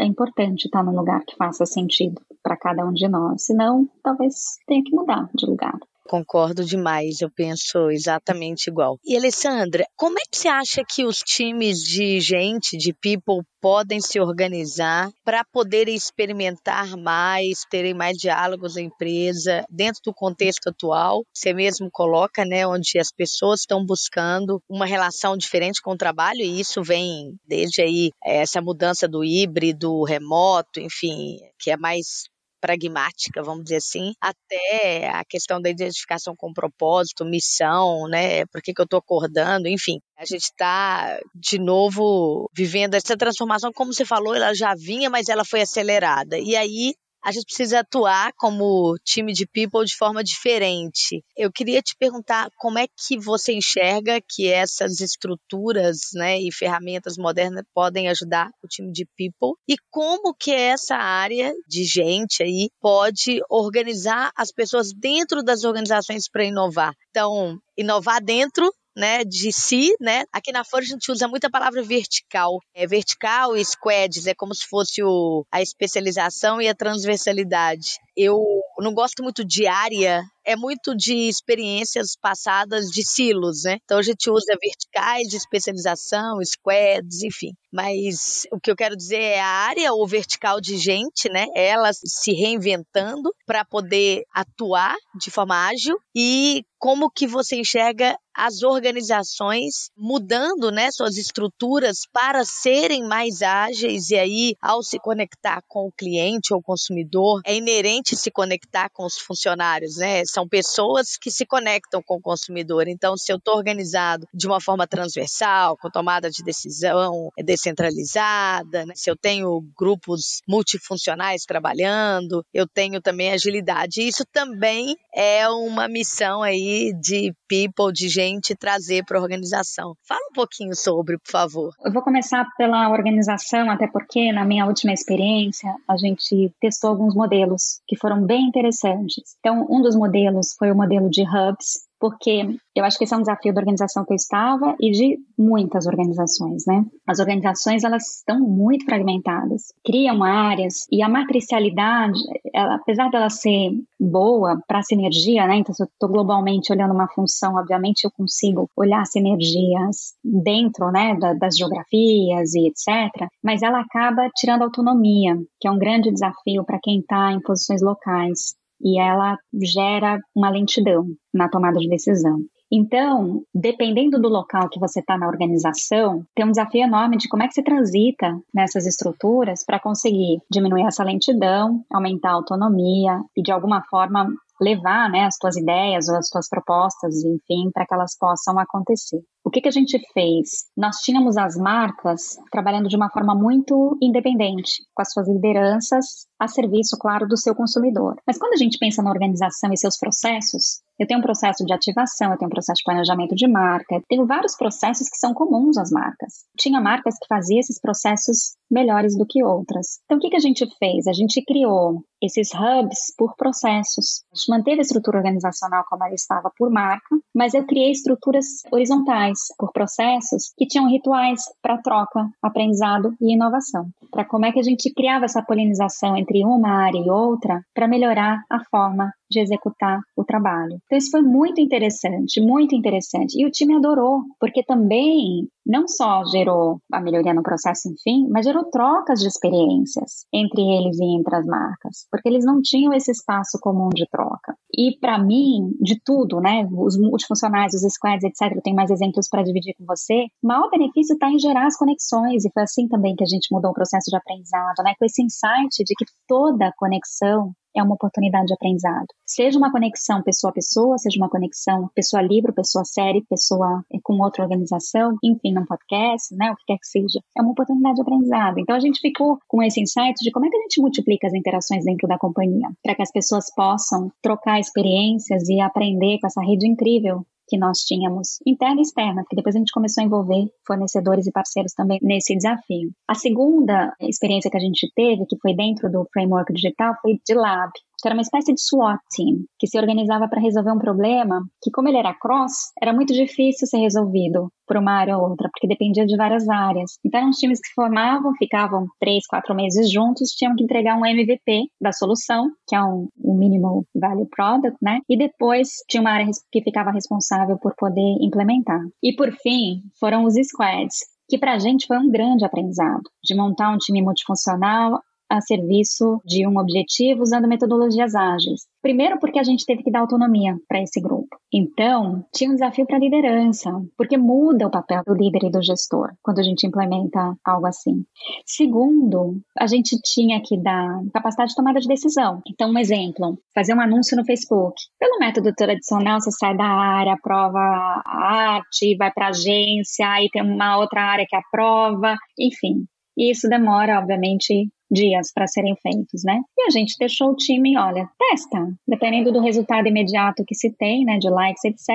é importante estar num lugar que faça sentido para cada um de nós. Senão, talvez tenha que mudar de lugar. Concordo demais, eu penso exatamente igual. E Alessandra, como é que você acha que os times de gente, de people, podem se organizar para poderem experimentar mais, terem mais diálogos na empresa dentro do contexto atual? Você mesmo coloca, né, onde as pessoas estão buscando uma relação diferente com o trabalho e isso vem desde aí essa mudança do híbrido, remoto, enfim, que é mais pragmática, vamos dizer assim, até a questão da identificação com propósito, missão, né? Por que, que eu estou acordando, enfim. A gente está, de novo, vivendo essa transformação, como você falou, ela já vinha, mas ela foi acelerada. E aí a gente precisa atuar como time de people de forma diferente. Eu queria te perguntar como é que você enxerga que essas estruturas né, e ferramentas modernas podem ajudar o time de people e como que essa área de gente aí pode organizar as pessoas dentro das organizações para inovar. Então, inovar dentro né, de si, né? Aqui na Folha a gente usa muito a palavra vertical. É vertical e squads, é como se fosse o, a especialização e a transversalidade. Eu não gosto muito de área, é muito de experiências passadas de silos, né? Então a gente usa verticais de especialização, squads, enfim. Mas o que eu quero dizer é a área ou vertical de gente, né? Ela se reinventando para poder atuar de forma ágil e como que você enxerga as organizações mudando, né, suas estruturas para serem mais ágeis e aí ao se conectar com o cliente ou consumidor é inerente se conectar com os funcionários, né? São pessoas que se conectam com o consumidor. Então, se eu estou organizado de uma forma transversal, com tomada de decisão descentralizada, né? se eu tenho grupos multifuncionais trabalhando, eu tenho também agilidade. Isso também é uma missão aí de people, de gente trazer para a organização. Fala um pouquinho sobre, por favor. Eu vou começar pela organização, até porque na minha última experiência a gente testou alguns modelos que foram bem interessantes. Então, um dos modelos foi o modelo de hubs, porque eu acho que esse é um desafio da organização que eu estava e de muitas organizações, né? As organizações, elas estão muito fragmentadas, criam áreas e a matricialidade, ela, apesar dela ser boa para sinergia, né? Então, se eu estou globalmente olhando uma função, obviamente eu consigo olhar sinergias dentro, né, da, das geografias e etc. Mas ela acaba tirando autonomia, que é um grande desafio para quem está em posições locais e ela gera uma lentidão na tomada de decisão. Então, dependendo do local que você está na organização, tem um desafio enorme de como é que você transita nessas estruturas para conseguir diminuir essa lentidão, aumentar a autonomia e, de alguma forma, levar né, as tuas ideias ou as tuas propostas, enfim, para que elas possam acontecer. Que, que a gente fez? Nós tínhamos as marcas trabalhando de uma forma muito independente, com as suas lideranças a serviço, claro, do seu consumidor. Mas quando a gente pensa na organização e seus processos, eu tenho um processo de ativação, eu tenho um processo de planejamento de marca, tenho vários processos que são comuns às marcas. Tinha marcas que faziam esses processos melhores do que outras. Então, o que, que a gente fez? A gente criou esses hubs por processos. A gente manteve a estrutura organizacional como ela estava por marca, mas eu criei estruturas horizontais por processos que tinham rituais para troca, aprendizado e inovação. Para como é que a gente criava essa polinização entre uma área e outra para melhorar a forma de executar o trabalho. Então isso foi muito interessante, muito interessante. E o time adorou, porque também não só gerou a melhoria no processo, enfim, mas gerou trocas de experiências entre eles e entre as marcas, porque eles não tinham esse espaço comum de troca. E para mim, de tudo, né, os multifuncionais, os squads, etc., eu tenho mais exemplos para dividir com você, o maior benefício está em gerar as conexões, e foi assim também que a gente mudou o processo de aprendizado, né, com esse insight de que toda conexão é uma oportunidade de aprendizado. Seja uma conexão pessoa a pessoa, seja uma conexão pessoa livro, pessoa série, pessoa eh, com outra organização, enfim, num podcast, né, o que quer que seja, é uma oportunidade de aprendizado. Então a gente ficou com esse insight de como é que a gente multiplica as interações dentro da companhia, para que as pessoas possam trocar experiências e aprender com essa rede incrível que nós tínhamos, interna e externa, porque depois a gente começou a envolver fornecedores e parceiros também nesse desafio. A segunda experiência que a gente teve, que foi dentro do framework digital, foi de lab que era uma espécie de SWAT team, que se organizava para resolver um problema que, como ele era cross, era muito difícil ser resolvido por uma área ou outra, porque dependia de várias áreas. Então, eram os times que formavam, ficavam três, quatro meses juntos, tinham que entregar um MVP da solução, que é um, um minimal value product, né? E depois tinha uma área que ficava responsável por poder implementar. E por fim, foram os squads, que para a gente foi um grande aprendizado de montar um time multifuncional a serviço de um objetivo usando metodologias ágeis. Primeiro, porque a gente teve que dar autonomia para esse grupo. Então, tinha um desafio para a liderança, porque muda o papel do líder e do gestor quando a gente implementa algo assim. Segundo, a gente tinha que dar capacidade de tomada de decisão. Então, um exemplo, fazer um anúncio no Facebook. Pelo método tradicional, você sai da área, aprova a arte, vai para a agência, aí tem uma outra área que aprova, enfim. E isso demora, obviamente, dias para serem feitos, né? E a gente deixou o time, olha, testa. Dependendo do resultado imediato que se tem, né, de likes, etc.,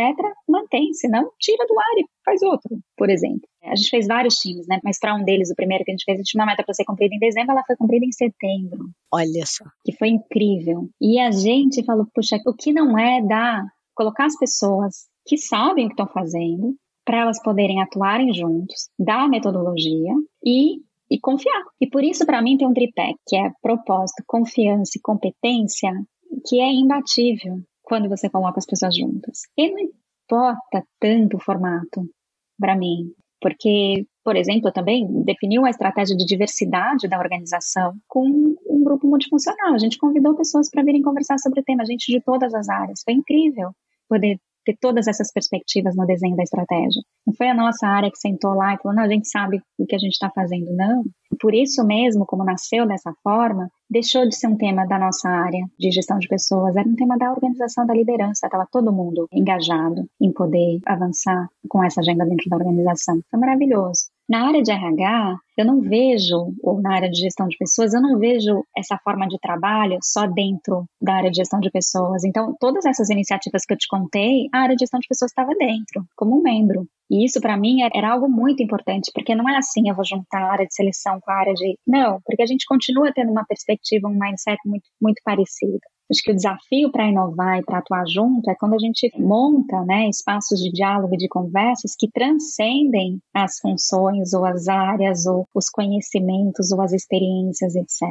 mantém, se não, tira do ar e faz outro, por exemplo. A gente fez vários times, né? Mas para um deles, o primeiro que a gente fez, a gente tinha uma meta para ser cumprida em dezembro, ela foi cumprida em setembro. Olha só. Que foi incrível. E a gente falou, puxa, o que não é dar, colocar as pessoas que sabem o que estão fazendo, para elas poderem atuarem juntos, dar a metodologia e e confiar. E por isso, para mim, tem um tripé, que é propósito, confiança e competência, que é imbatível quando você coloca as pessoas juntas. E não importa tanto o formato, para mim, porque, por exemplo, eu também defini uma estratégia de diversidade da organização com um grupo multifuncional. A gente convidou pessoas para virem conversar sobre o tema, gente de todas as áreas. Foi incrível poder ter todas essas perspectivas no desenho da estratégia. Não foi a nossa área que sentou lá e falou, não, a gente sabe o que a gente está fazendo, não. Por isso mesmo, como nasceu dessa forma, deixou de ser um tema da nossa área de gestão de pessoas, era um tema da organização da liderança, estava todo mundo engajado em poder avançar com essa agenda dentro da organização. Foi maravilhoso. Na área de RH, eu não vejo, ou na área de gestão de pessoas, eu não vejo essa forma de trabalho só dentro da área de gestão de pessoas. Então, todas essas iniciativas que eu te contei, a área de gestão de pessoas estava dentro, como um membro. E isso, para mim, era algo muito importante, porque não é assim, eu vou juntar a área de seleção com a área de. Não, porque a gente continua tendo uma perspectiva, um mindset muito, muito parecido. Acho que o desafio para inovar e para atuar junto é quando a gente monta né, espaços de diálogo e de conversas que transcendem as funções ou as áreas ou os conhecimentos ou as experiências, etc.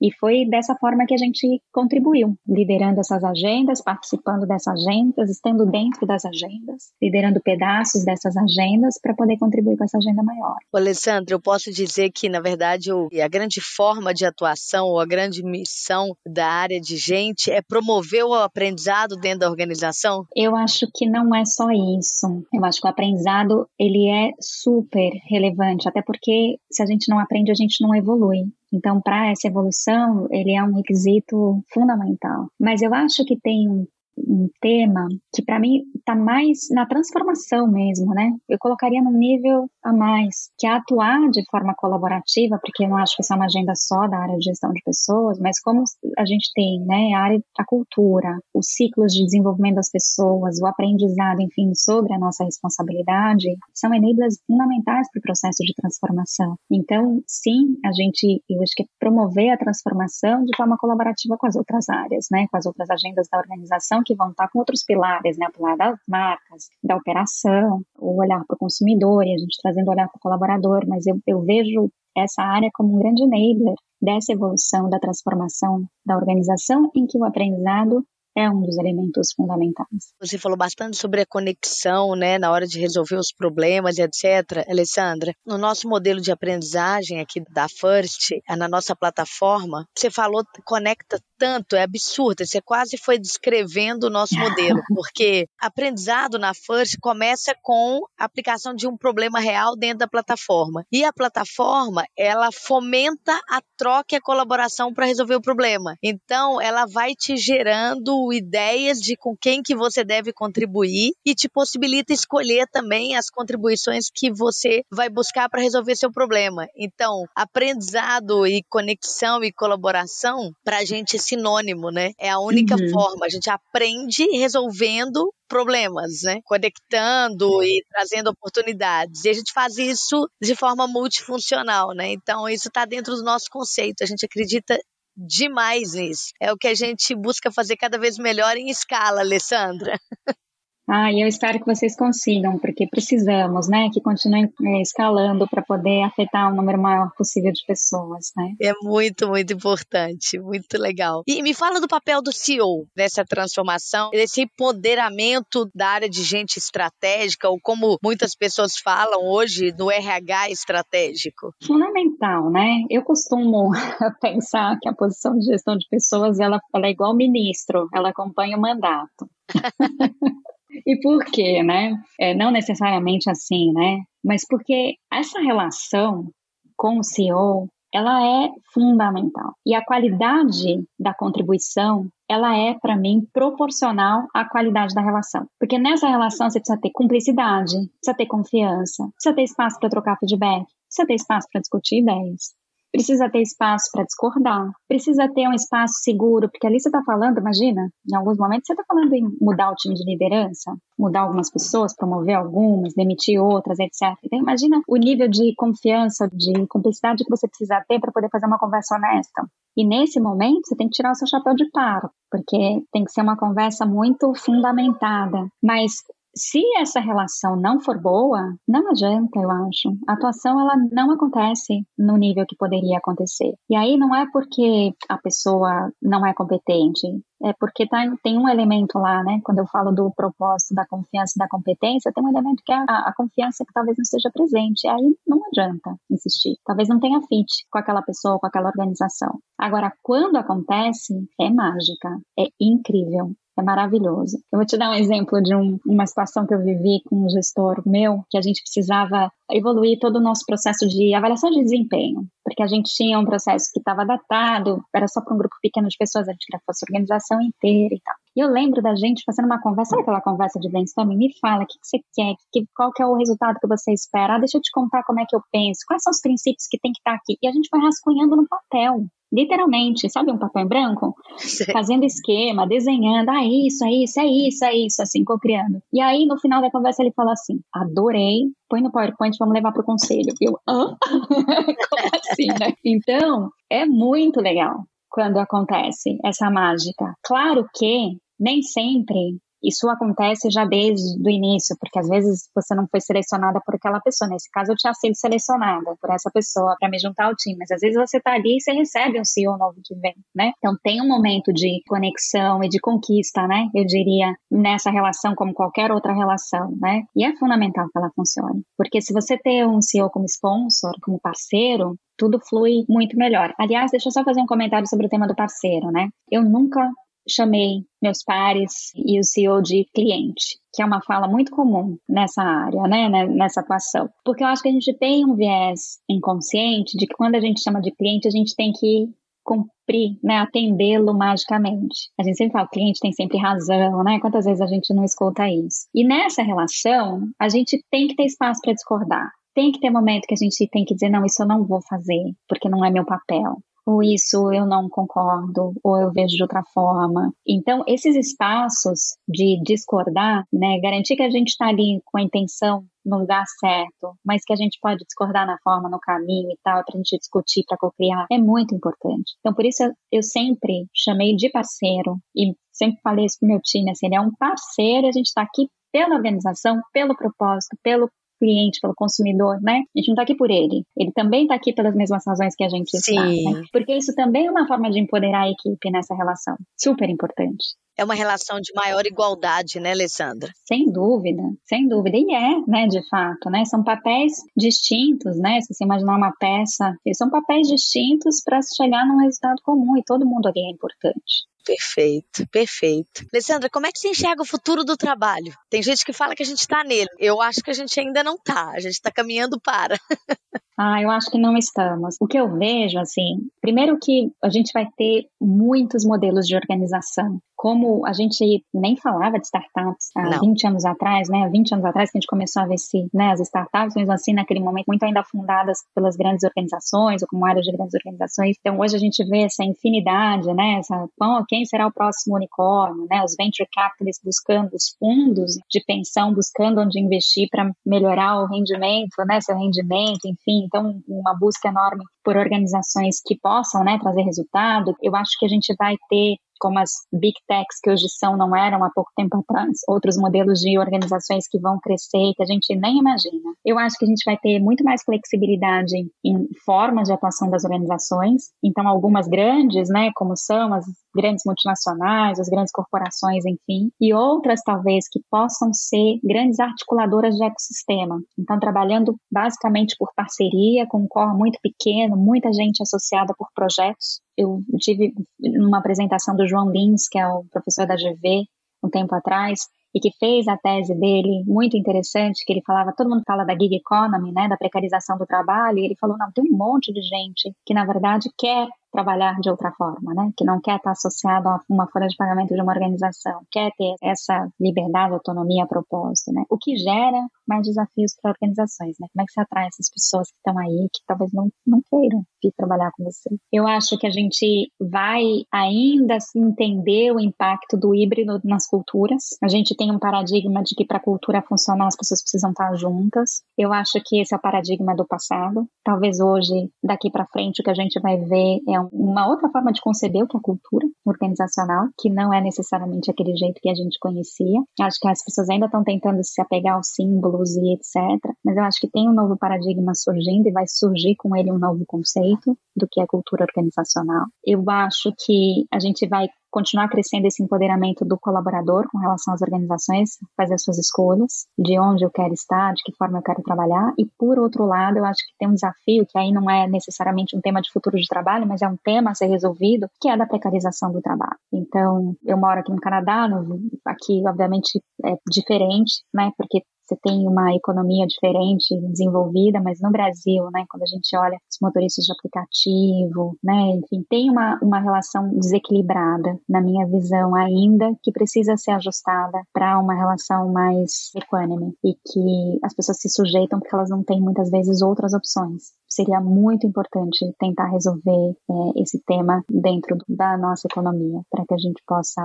E foi dessa forma que a gente contribuiu, liderando essas agendas, participando dessas agendas, estando dentro das agendas, liderando pedaços dessas agendas para poder contribuir com essa agenda maior. Alessandra, eu posso dizer que, na verdade, a grande forma de atuação ou a grande missão da área de gente é promover o aprendizado dentro da organização? Eu acho que não é só isso. Eu acho que o aprendizado ele é super relevante, até porque se a gente não aprende, a gente não evolui. Então, para essa evolução, ele é um requisito fundamental. Mas eu acho que tem um um tema que para mim está mais na transformação mesmo, né? Eu colocaria num nível a mais, que é atuar de forma colaborativa, porque eu não acho que isso é uma agenda só da área de gestão de pessoas, mas como a gente tem, né, a área da cultura, os ciclos de desenvolvimento das pessoas, o aprendizado, enfim, sobre a nossa responsabilidade, são enablers fundamentais para o processo de transformação. Então, sim, a gente, eu acho que é promover a transformação de forma colaborativa com as outras áreas, né, com as outras agendas da organização que vão estar com outros pilares, né, o pilar das marcas, da operação, o olhar para o consumidor e a gente trazendo o olhar para o colaborador, mas eu, eu vejo essa área como um grande enabler dessa evolução, da transformação da organização, em que o aprendizado é um dos elementos fundamentais. Você falou bastante sobre a conexão, né, na hora de resolver os problemas etc. Alessandra, no nosso modelo de aprendizagem aqui da First, na nossa plataforma, você falou conecta tanto, é absurdo. Você quase foi descrevendo o nosso modelo, porque aprendizado na First começa com a aplicação de um problema real dentro da plataforma. E a plataforma, ela fomenta a troca e a colaboração para resolver o problema. Então, ela vai te gerando ideias de com quem que você deve contribuir e te possibilita escolher também as contribuições que você vai buscar para resolver seu problema. Então, aprendizado e conexão e colaboração para a gente sinônimo, né? É a única uhum. forma. A gente aprende resolvendo problemas, né? Conectando e trazendo oportunidades. E a gente faz isso de forma multifuncional, né? Então, isso está dentro do nosso conceito. A gente acredita demais nisso. É o que a gente busca fazer cada vez melhor em escala, Alessandra. Ah, e eu espero que vocês consigam, porque precisamos, né, que continuem é, escalando para poder afetar o número maior possível de pessoas, né? É muito, muito importante, muito legal. E me fala do papel do CEO nessa transformação, desse empoderamento da área de gente estratégica, ou como muitas pessoas falam hoje, do RH estratégico. Fundamental, né? Eu costumo pensar que a posição de gestão de pessoas, ela, ela é igual ministro, ela acompanha o mandato. E por quê, né? É, não necessariamente assim, né? Mas porque essa relação com o CEO, ela é fundamental. E a qualidade da contribuição, ela é, para mim, proporcional à qualidade da relação. Porque nessa relação você precisa ter cumplicidade, precisa ter confiança, precisa ter espaço para trocar feedback, precisa ter espaço para discutir ideias, precisa ter espaço para discordar, precisa ter um espaço seguro, porque ali você está falando, imagina, em alguns momentos você está falando em mudar o time de liderança, mudar algumas pessoas, promover algumas, demitir outras, etc. Então imagina o nível de confiança, de cumplicidade que você precisa ter para poder fazer uma conversa honesta. E nesse momento você tem que tirar o seu chapéu de paro, porque tem que ser uma conversa muito fundamentada. Mas se essa relação não for boa, não adianta, eu acho. A atuação ela não acontece no nível que poderia acontecer. E aí não é porque a pessoa não é competente, é porque tá, tem um elemento lá, né? Quando eu falo do propósito da confiança e da competência, tem um elemento que é a, a confiança que talvez não esteja presente. Aí não adianta insistir. Talvez não tenha fit com aquela pessoa, com aquela organização. Agora, quando acontece, é mágica, é incrível. É maravilhoso. Eu vou te dar um exemplo de um, uma situação que eu vivi com um gestor meu, que a gente precisava evoluir todo o nosso processo de avaliação de desempenho, porque a gente tinha um processo que estava datado, era só para um grupo pequeno de pessoas, a gente queria que fosse organização inteira e tal. E eu lembro da gente fazendo uma conversa, sabe aquela conversa de brainstorming? Me fala, o que, que você quer, que, qual que é o resultado que você espera? Ah, deixa eu te contar como é que eu penso, quais são os princípios que tem que estar aqui. E a gente foi rascunhando no papel literalmente, sabe, um papel em branco? Sim. Fazendo esquema, desenhando, ah, isso, é isso, é isso, é isso, assim, co-criando. E aí, no final da conversa, ele fala assim: adorei, põe no PowerPoint, vamos levar para o conselho. Eu, hã? Como assim, né? Então, é muito legal quando acontece essa mágica. Claro que nem sempre isso acontece já desde o início, porque às vezes você não foi selecionada por aquela pessoa. Nesse caso, eu tinha sido selecionada por essa pessoa para me juntar ao time, mas às vezes você está ali e você recebe um CEO novo que vem, né? Então tem um momento de conexão e de conquista, né? Eu diria, nessa relação como qualquer outra relação, né? E é fundamental que ela funcione, porque se você ter um CEO como sponsor, como parceiro, tudo flui muito melhor. Aliás, deixa eu só fazer um comentário sobre o tema do parceiro, né? Eu nunca chamei meus pares e o CEO de cliente, que é uma fala muito comum nessa área, né, né, nessa atuação. Porque eu acho que a gente tem um viés inconsciente de que quando a gente chama de cliente, a gente tem que cumprir, né, atendê-lo magicamente. A gente sempre fala, o cliente tem sempre razão, né? Quantas vezes a gente não escuta isso? E nessa relação, a gente tem que ter espaço para discordar. Tem que ter momento que a gente tem que dizer, não, isso eu não vou fazer, porque não é meu papel ou isso eu não concordo, ou eu vejo de outra forma. Então, esses espaços de discordar, né, garantir que a gente está ali com a intenção no lugar certo, mas que a gente pode discordar na forma, no caminho e tal, para a gente discutir, para co-criar, é muito importante. Então, por isso, eu, sempre chamei de parceiro e sempre falei isso pro meu time, assim, ele é um parceiro, a gente está aqui pela organização, pelo propósito, pelo cliente, pelo consumidor, né? A gente não está aqui por ele. Ele também está aqui pelas mesmas razões que a gente Sim. está. Né? Porque isso também é uma forma de empoderar a equipe nessa relação. Super importante é uma relação de maior igualdade, né, Alessandra? Sem dúvida, sem dúvida. E é, né, de fato, né? São papéis distintos, né? Se você imaginar uma peça, são papéis distintos para chegar num resultado comum e todo mundo ali é importante. Perfeito, perfeito. Alessandra, como é que você enxerga o futuro do trabalho? Tem gente que fala que a gente está nele. Eu acho que a gente ainda não está. A gente está caminhando para. Ah, eu acho que não estamos. O que eu vejo, assim, primeiro que a gente vai ter muitos modelos de organização. Como a gente nem falava de startups há não. 20 anos atrás, né? Há 20 anos atrás que a gente começou a ver se né, as startups, mesmo assim, naquele momento, muito ainda fundadas pelas grandes organizações ou como áreas de grandes organizações. Então, hoje a gente vê essa infinidade, né? Essa, bom, quem será o próximo unicórnio, né? Os venture capitalists buscando os fundos de pensão, buscando onde investir para melhorar o rendimento, né? Seu rendimento, enfim então uma busca enorme por organizações que possam né, trazer resultado. Eu acho que a gente vai ter como as big techs que hoje são, não eram há pouco tempo atrás, outros modelos de organizações que vão crescer que a gente nem imagina. Eu acho que a gente vai ter muito mais flexibilidade em formas de atuação das organizações. Então, algumas grandes, né, como são as grandes multinacionais, as grandes corporações, enfim, e outras talvez que possam ser grandes articuladoras de ecossistema. Então, trabalhando basicamente por parceria, com um core muito pequeno, muita gente associada por projetos. Eu tive uma apresentação do João Lins, que é o professor da GV, um tempo atrás, e que fez a tese dele muito interessante, que ele falava, todo mundo fala da gig economy, né, da precarização do trabalho, e ele falou, não, tem um monte de gente que na verdade quer trabalhar de outra forma, né? Que não quer estar associado a uma folha de pagamento de uma organização, quer ter essa liberdade, autonomia, propósito, né? O que gera mais desafios para organizações, né? Como é que você atrai essas pessoas que estão aí, que talvez não, não queiram vir trabalhar com você? Eu acho que a gente vai ainda entender o impacto do híbrido nas culturas. A gente tem um paradigma de que para a cultura funcionar as pessoas precisam estar juntas. Eu acho que esse é o paradigma do passado. Talvez hoje, daqui para frente, o que a gente vai ver é uma outra forma de conceber o que é cultura organizacional, que não é necessariamente aquele jeito que a gente conhecia. Acho que as pessoas ainda estão tentando se apegar aos símbolos e etc. Mas eu acho que tem um novo paradigma surgindo e vai surgir com ele um novo conceito do que é cultura organizacional. Eu acho que a gente vai continuar crescendo esse empoderamento do colaborador com relação às organizações, fazer as suas escolhas, de onde eu quero estar, de que forma eu quero trabalhar. E por outro lado, eu acho que tem um desafio que aí não é necessariamente um tema de futuro de trabalho, mas é um tema a ser resolvido, que é da precarização do trabalho. Então, eu moro aqui no Canadá, no, aqui obviamente é diferente, né, porque você tem uma economia diferente, desenvolvida, mas no Brasil, né, quando a gente olha os motoristas de aplicativo, né, enfim, tem uma, uma relação desequilibrada, na minha visão ainda, que precisa ser ajustada para uma relação mais equânime e que as pessoas se sujeitam porque elas não têm muitas vezes outras opções. Seria muito importante tentar resolver é, esse tema dentro da nossa economia, para que a gente possa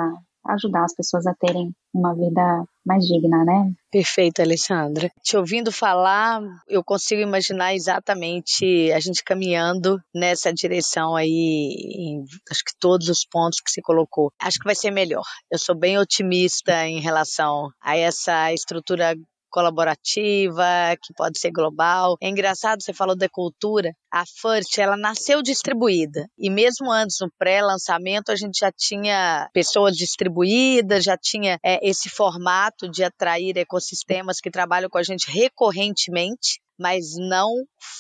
ajudar as pessoas a terem uma vida mais digna, né? Perfeito, Alexandra. Te ouvindo falar, eu consigo imaginar exatamente a gente caminhando nessa direção aí, em, acho que todos os pontos que você colocou. Acho que vai ser melhor. Eu sou bem otimista em relação a essa estrutura colaborativa, que pode ser global. É engraçado, você falou da cultura. A First, ela nasceu distribuída. E mesmo antes, no pré-lançamento, a gente já tinha pessoas distribuídas, já tinha é, esse formato de atrair ecossistemas que trabalham com a gente recorrentemente mas não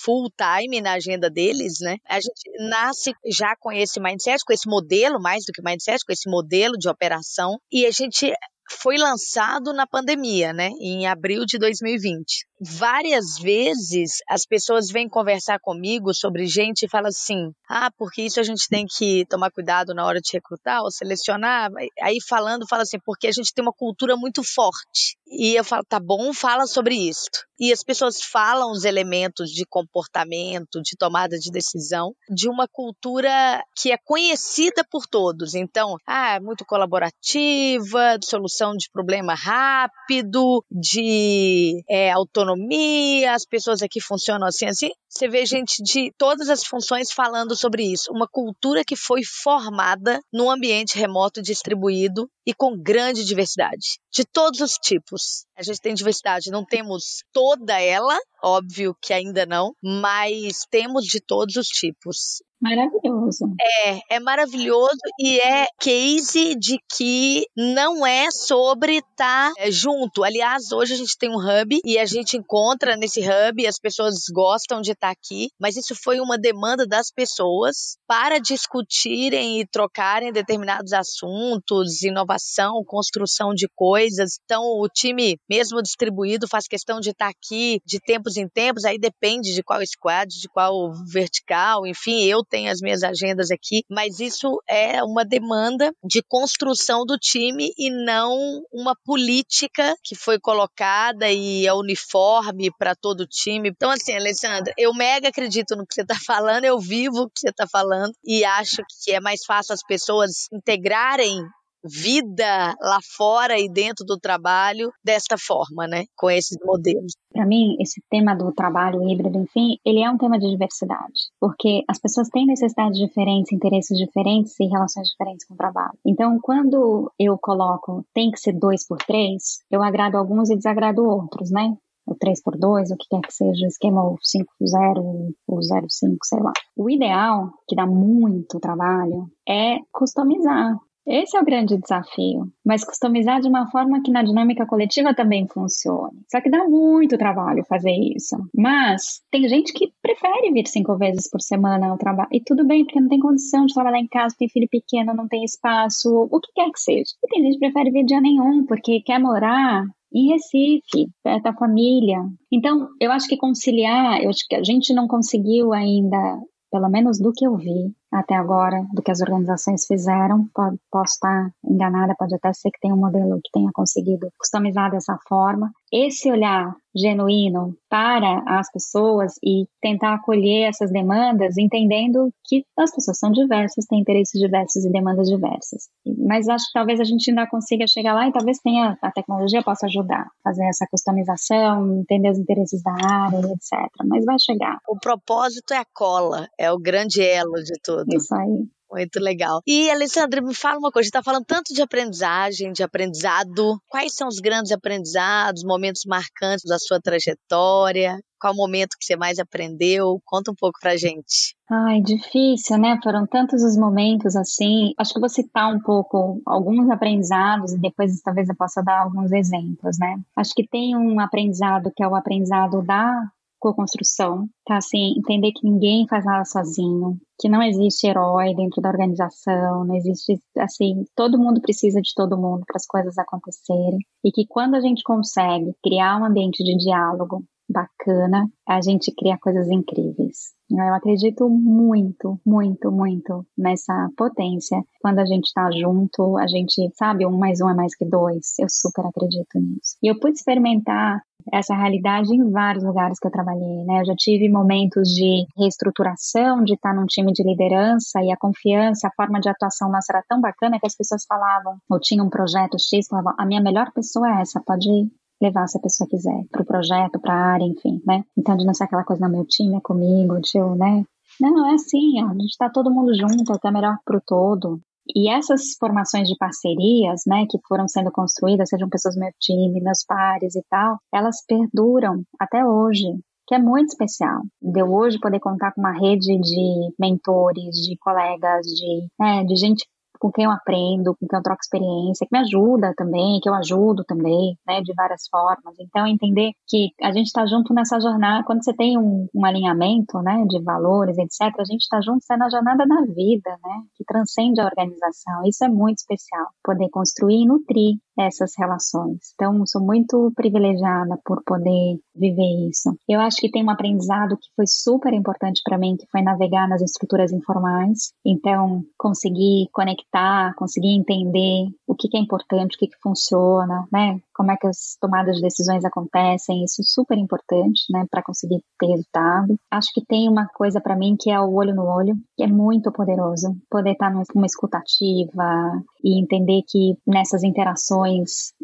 full time na agenda deles, né? A gente nasce já com esse mindset, com esse modelo, mais do que mindset, com esse modelo de operação, e a gente foi lançado na pandemia, né, em abril de 2020. Várias vezes as pessoas vêm conversar comigo sobre gente e falam assim: ah, porque isso a gente tem que tomar cuidado na hora de recrutar ou selecionar. Aí falando, fala assim, porque a gente tem uma cultura muito forte. E eu falo, tá bom, fala sobre isso. E as pessoas falam os elementos de comportamento, de tomada de decisão, de uma cultura que é conhecida por todos. Então, ah, muito colaborativa, de solução de problema rápido, de é, autonomia, as pessoas aqui funcionam assim, assim. Você vê gente de todas as funções falando sobre isso. Uma cultura que foi formada num ambiente remoto distribuído e com grande diversidade, de todos os tipos. A gente tem diversidade, não temos toda ela, óbvio que ainda não, mas temos de todos os tipos. Maravilhoso. É, é maravilhoso e é case de que não é sobre estar tá é, junto. Aliás, hoje a gente tem um hub e a gente encontra nesse hub, as pessoas gostam de estar tá aqui, mas isso foi uma demanda das pessoas para discutirem e trocarem determinados assuntos, inovação, construção de coisas. Então, o time, mesmo distribuído, faz questão de estar tá aqui de tempos em tempos, aí depende de qual squad, de qual vertical, enfim, eu tenho as minhas agendas aqui, mas isso é uma demanda de construção do time e não uma política que foi colocada e é uniforme para todo o time. Então, assim, Alessandra, eu mega acredito no que você está falando, eu vivo o que você está falando e acho que é mais fácil as pessoas integrarem vida lá fora e dentro do trabalho desta forma, né? Com esses modelos. Para mim, esse tema do trabalho híbrido, enfim, ele é um tema de diversidade, porque as pessoas têm necessidades diferentes, interesses diferentes e relações diferentes com o trabalho. Então, quando eu coloco tem que ser dois por três, eu agrado alguns e desagrado outros, né? O 3x2, o que quer que seja, esquema 5x0 ou 0x5, sei lá. O ideal, que dá muito trabalho, é customizar. Esse é o grande desafio, mas customizar de uma forma que na dinâmica coletiva também funcione. Só que dá muito trabalho fazer isso. Mas tem gente que prefere vir cinco vezes por semana ao trabalho. E tudo bem, porque não tem condição de trabalhar em casa, tem filho pequeno, não tem espaço, o que quer que seja. E tem gente que prefere vir dia nenhum, porque quer morar em Recife, perto da família. Então, eu acho que conciliar, eu acho que a gente não conseguiu ainda, pelo menos do que eu vi, até agora do que as organizações fizeram. Posso estar enganada, pode até ser que tenha um modelo que tenha conseguido customizar dessa forma. Esse olhar genuíno para as pessoas e tentar acolher essas demandas, entendendo que as pessoas são diversas, têm interesses diversos e demandas diversas. Mas acho que talvez a gente ainda consiga chegar lá e talvez tenha a tecnologia possa ajudar a fazer essa customização, entender os interesses da área, etc. Mas vai chegar. O propósito é a cola, é o grande elo de tudo tudo. Isso aí. Muito legal. E, Alessandra, me fala uma coisa: você está falando tanto de aprendizagem, de aprendizado. Quais são os grandes aprendizados, momentos marcantes da sua trajetória? Qual o momento que você mais aprendeu? Conta um pouco pra gente. Ai, difícil, né? Foram tantos os momentos assim. Acho que vou citar um pouco alguns aprendizados e depois talvez eu possa dar alguns exemplos, né? Acho que tem um aprendizado que é o aprendizado da co-construção, tá? Assim, entender que ninguém faz nada sozinho, que não existe herói dentro da organização, não existe, assim, todo mundo precisa de todo mundo para as coisas acontecerem. E que quando a gente consegue criar um ambiente de diálogo bacana, a gente cria coisas incríveis. Eu acredito muito, muito, muito nessa potência. Quando a gente está junto, a gente sabe, um mais um é mais que dois. Eu super acredito nisso. E eu pude experimentar essa realidade em vários lugares que eu trabalhei, né? Eu já tive momentos de reestruturação, de estar num time de liderança e a confiança, a forma de atuação nossa era tão bacana que as pessoas falavam, ou tinha um projeto X, falavam, a minha melhor pessoa é essa, pode levar se a pessoa quiser, para o projeto, para a área, enfim, né? Então, de não ser aquela coisa, não, meu time é comigo, eu, né? Não, é assim, ó, a gente está todo mundo junto, é o que é melhor para o todo. E essas formações de parcerias, né, que foram sendo construídas, sejam pessoas do meu time, meus pares e tal, elas perduram até hoje, que é muito especial. De hoje poder contar com uma rede de mentores, de colegas, de, né, de gente com quem eu aprendo, com quem eu troco experiência, que me ajuda também, que eu ajudo também, né, de várias formas. Então, entender que a gente está junto nessa jornada, quando você tem um, um, alinhamento, né, de valores, etc., a gente está junto é na jornada da vida, né, que transcende a organização. Isso é muito especial, poder construir e nutrir essas relações. Então, sou muito privilegiada por poder viver isso. Eu acho que tem um aprendizado que foi super importante para mim, que foi navegar nas estruturas informais. Então, conseguir conectar, conseguir entender o que, que é importante, o que, que funciona, né? Como é que as tomadas de decisões acontecem, isso é super importante, né, para conseguir ter resultado. Acho que tem uma coisa para mim que é o olho no olho, que é muito poderoso. Poder estar numa escutativa e entender que nessas interações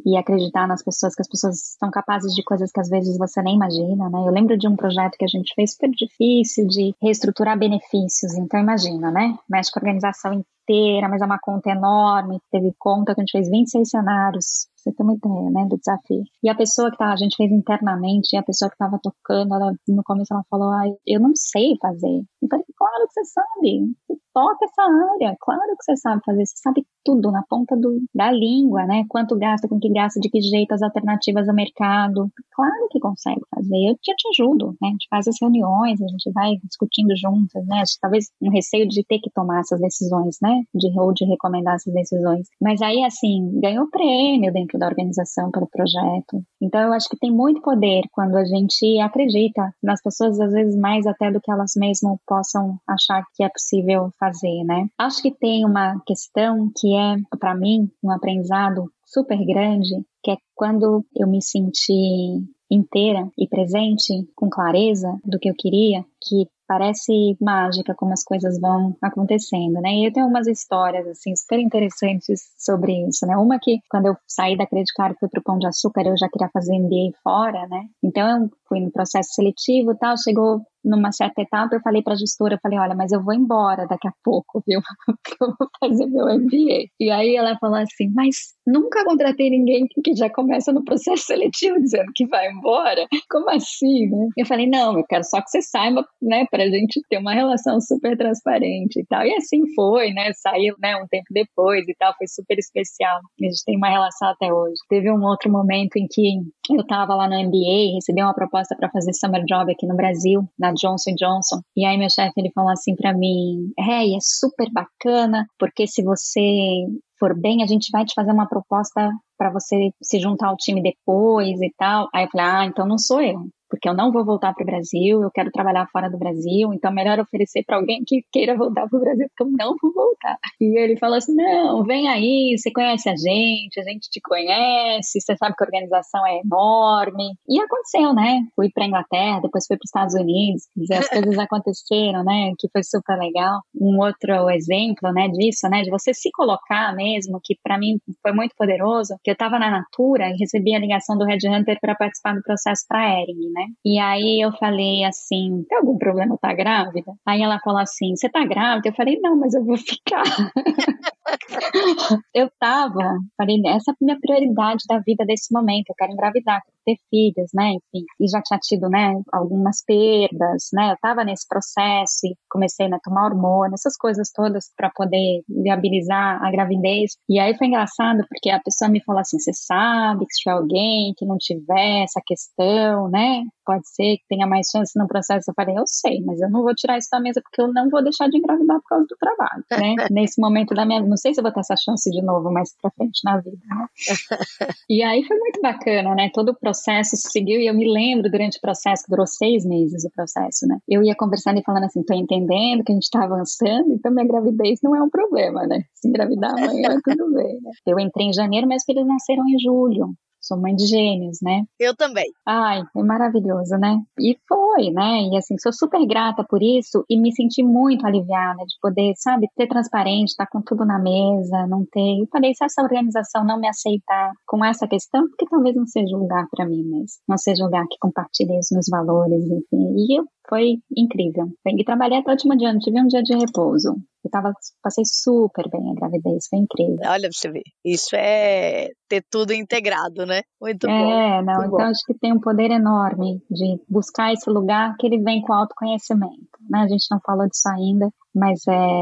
e acreditar nas pessoas, que as pessoas são capazes de coisas que às vezes você nem imagina, né? Eu lembro de um projeto que a gente fez super difícil de reestruturar benefícios. Então imagina, né? Mexe com a organização inteira, mas é uma conta enorme. Teve conta que a gente fez 26 cenários você ter uma ideia, né, do desafio. E a pessoa que tá, a gente fez internamente, e a pessoa que estava tocando, ela, no começo ela falou, ah, eu não sei fazer. Eu falei, claro que você sabe, você toca essa área, claro que você sabe fazer, você sabe tudo na ponta do, da língua, né, quanto gasta, com que gasta, de que jeito, as alternativas ao mercado, claro que consegue fazer, eu te, te ajudo, né, a gente faz as reuniões, a gente vai discutindo juntas, né, talvez um receio de ter que tomar essas decisões, né, de, ou de recomendar essas decisões, mas aí, assim, ganhou prêmio dentro da organização, pelo projeto. Então, eu acho que tem muito poder quando a gente acredita nas pessoas, às vezes mais até do que elas mesmas possam achar que é possível fazer, né? Acho que tem uma questão que é, para mim, um aprendizado super grande, que é quando eu me senti inteira e presente, com clareza do que eu queria, que parece mágica como as coisas vão acontecendo, né? E eu tenho umas histórias assim super interessantes sobre isso, né? Uma que quando eu saí da Credit Card fui pro Pão de Açúcar, eu já queria fazer MBA fora, né? Então eu fui no processo seletivo e tal, chegou numa certa etapa, eu falei para a gestora, eu falei, olha, mas eu vou embora daqui a pouco, viu? Porque eu vou fazer meu MBA. E aí ela falou assim, mas nunca contratei ninguém que já começa no processo seletivo dizendo que vai embora. Como assim, né? Eu falei, não, eu quero só que você saiba, né, pra gente ter uma relação super transparente e tal. E assim foi, né? Saiu, né, um tempo depois e tal, foi super especial. A gente tem uma relação até hoje. Teve um outro momento em que eu tava lá no MBA, recebi uma proposta para fazer summer job aqui no Brasil, na Johnson Johnson. E aí meu chefe ele falou assim para mim: "Hey, é super bacana, porque se você for bem, a gente vai te fazer uma proposta para você se juntar ao time depois e tal". Aí eu falei: "Ah, então não sou eu" porque eu não vou voltar para o Brasil, eu quero trabalhar fora do Brasil, então melhor oferecer para alguém que queira voltar para o Brasil, porque eu não vou voltar. E ele falou assim: não, vem aí, você conhece a gente, a gente te conhece, você sabe que a organização é enorme. E aconteceu, né? Fui para Inglaterra, depois fui para os Estados Unidos, as coisas aconteceram, né? Que foi super legal. Um outro exemplo, né, disso, né, de você se colocar mesmo, que para mim foi muito poderoso, que eu estava na Natura e recebi a ligação do Red Hunter para participar do processo para Ering, né? E aí eu falei assim: tem algum problema tá grávida? Aí ela falou assim: você tá grávida? Eu falei: não, mas eu vou ficar. eu tava, falei: essa é a minha prioridade da vida desse momento, eu quero engravidar, ter filhos, né? Enfim, e já tinha tido, né, algumas perdas, né? Eu tava nesse processo e comecei né, a tomar hormônio, essas coisas todas para poder viabilizar a gravidez. E aí foi engraçado porque a pessoa me falou assim: você sabe que se tiver alguém que não tiver essa questão, né? Pode ser que tenha mais chance no processo. Eu falei, eu sei, mas eu não vou tirar isso da mesa porque eu não vou deixar de engravidar por causa do trabalho, né? Nesse momento da minha vida, não sei se eu vou ter essa chance de novo mais pra frente na vida, né? e aí foi muito bacana, né? Todo o processo seguiu e eu me lembro durante o processo, que durou seis meses o processo, né? Eu ia conversando e falando assim, tô entendendo que a gente tá avançando, então minha gravidez não é um problema, né? Se engravidar amanhã, tudo bem, né? Eu entrei em janeiro, meus filhos nasceram em julho sou mãe de gêmeos, né? Eu também. Ai, foi maravilhoso, né? E foi, né? E assim, sou super grata por isso e me senti muito aliviada de poder, sabe, ter transparente, estar tá com tudo na mesa, não ter. Eu falei, se essa organização não me aceitar com essa questão, porque talvez não seja um lugar para mim mesmo, não seja um lugar que compartilhe os meus valores, enfim. E eu foi incrível. E trabalhei até o último dia, não tive um dia de repouso. Eu tava, passei super bem a gravidez, foi incrível. Olha pra você ver, isso é ter tudo integrado, né? Muito é, bom. É, não, então bom. acho que tem um poder enorme de buscar esse lugar que ele vem com autoconhecimento, né? A gente não falou disso ainda, mas é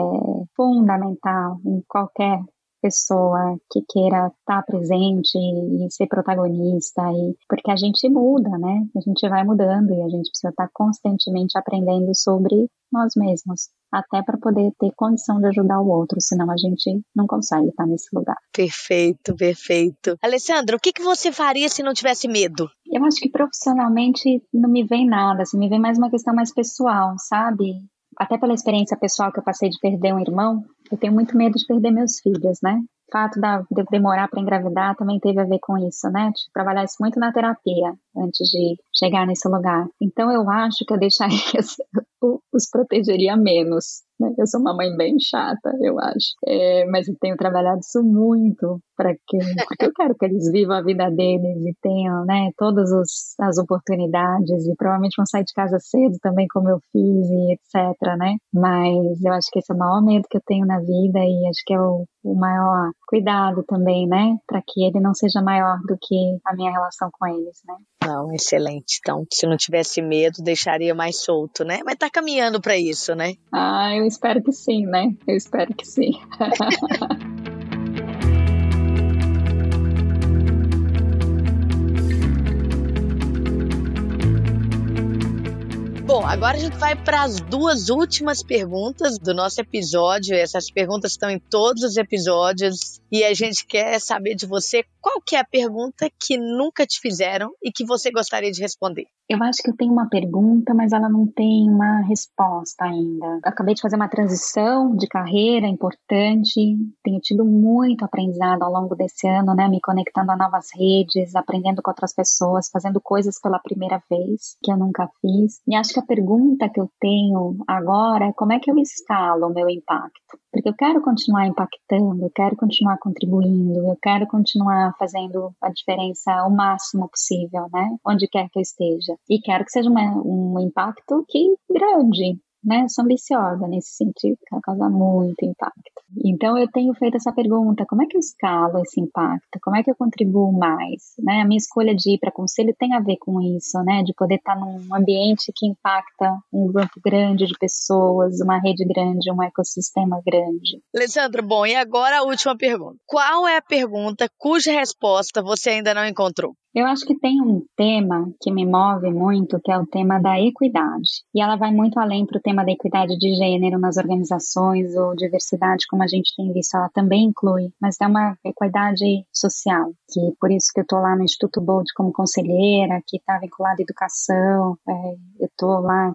fundamental em qualquer pessoa que queira estar presente e ser protagonista, e, porque a gente muda, né? A gente vai mudando e a gente precisa estar constantemente aprendendo sobre nós mesmos até para poder ter condição de ajudar o outro, senão a gente não consegue estar nesse lugar. Perfeito, perfeito. Alessandra, o que, que você faria se não tivesse medo? Eu acho que profissionalmente não me vem nada, assim, me vem mais uma questão mais pessoal, sabe? Até pela experiência pessoal que eu passei de perder um irmão, eu tenho muito medo de perder meus filhos, né? O fato de eu demorar para engravidar também teve a ver com isso, né? De trabalhar isso muito na terapia antes de chegar nesse lugar. Então eu acho que eu deixaria os protegeria menos. Né? Eu sou uma mãe bem chata, eu acho. É, mas eu tenho trabalhado isso muito para que porque eu quero que eles vivam a vida deles e tenham, né, todas os, as oportunidades e provavelmente vão sair de casa cedo também, como eu fiz e etc, né? Mas eu acho que esse é o maior medo que eu tenho na vida e acho que é o, o maior cuidado também, né, para que ele não seja maior do que a minha relação com eles, né? Não, excelente. Então, se não tivesse medo, deixaria mais solto, né? Mas tá caminhando para isso, né? Ah, eu espero que sim, né? Eu espero que sim. Bom, agora a gente vai para as duas últimas perguntas do nosso episódio. Essas perguntas estão em todos os episódios e a gente quer saber de você qual que é a pergunta que nunca te fizeram e que você gostaria de responder. Eu acho que eu tenho uma pergunta, mas ela não tem uma resposta ainda. acabei de fazer uma transição de carreira importante, tenho tido muito aprendizado ao longo desse ano, né? Me conectando a novas redes, aprendendo com outras pessoas, fazendo coisas pela primeira vez que eu nunca fiz. E acho que a pergunta que eu tenho agora é como é que eu escalo o meu impacto? Porque eu quero continuar impactando, eu quero continuar contribuindo, eu quero continuar fazendo a diferença o máximo possível, né? Onde quer que eu esteja. E quero que seja uma, um impacto que grande, né? Sou ambiciosa nesse sentido, que causa muito impacto. Então eu tenho feito essa pergunta: como é que eu escalo esse impacto? Como é que eu contribuo mais? Né? A minha escolha de ir para conselho tem a ver com isso, né? De poder estar num ambiente que impacta um grupo grande de pessoas, uma rede grande, um ecossistema grande. Alessandra, bom, e agora a última pergunta. Qual é a pergunta cuja resposta você ainda não encontrou? Eu acho que tem um tema que me move muito, que é o tema da equidade. E ela vai muito além para o tema da equidade de gênero nas organizações ou diversidade, como a gente tem visto, ela também inclui, mas é uma equidade social, que por isso que eu estou lá no Instituto Bold como conselheira, que está vinculada à educação, é, eu estou lá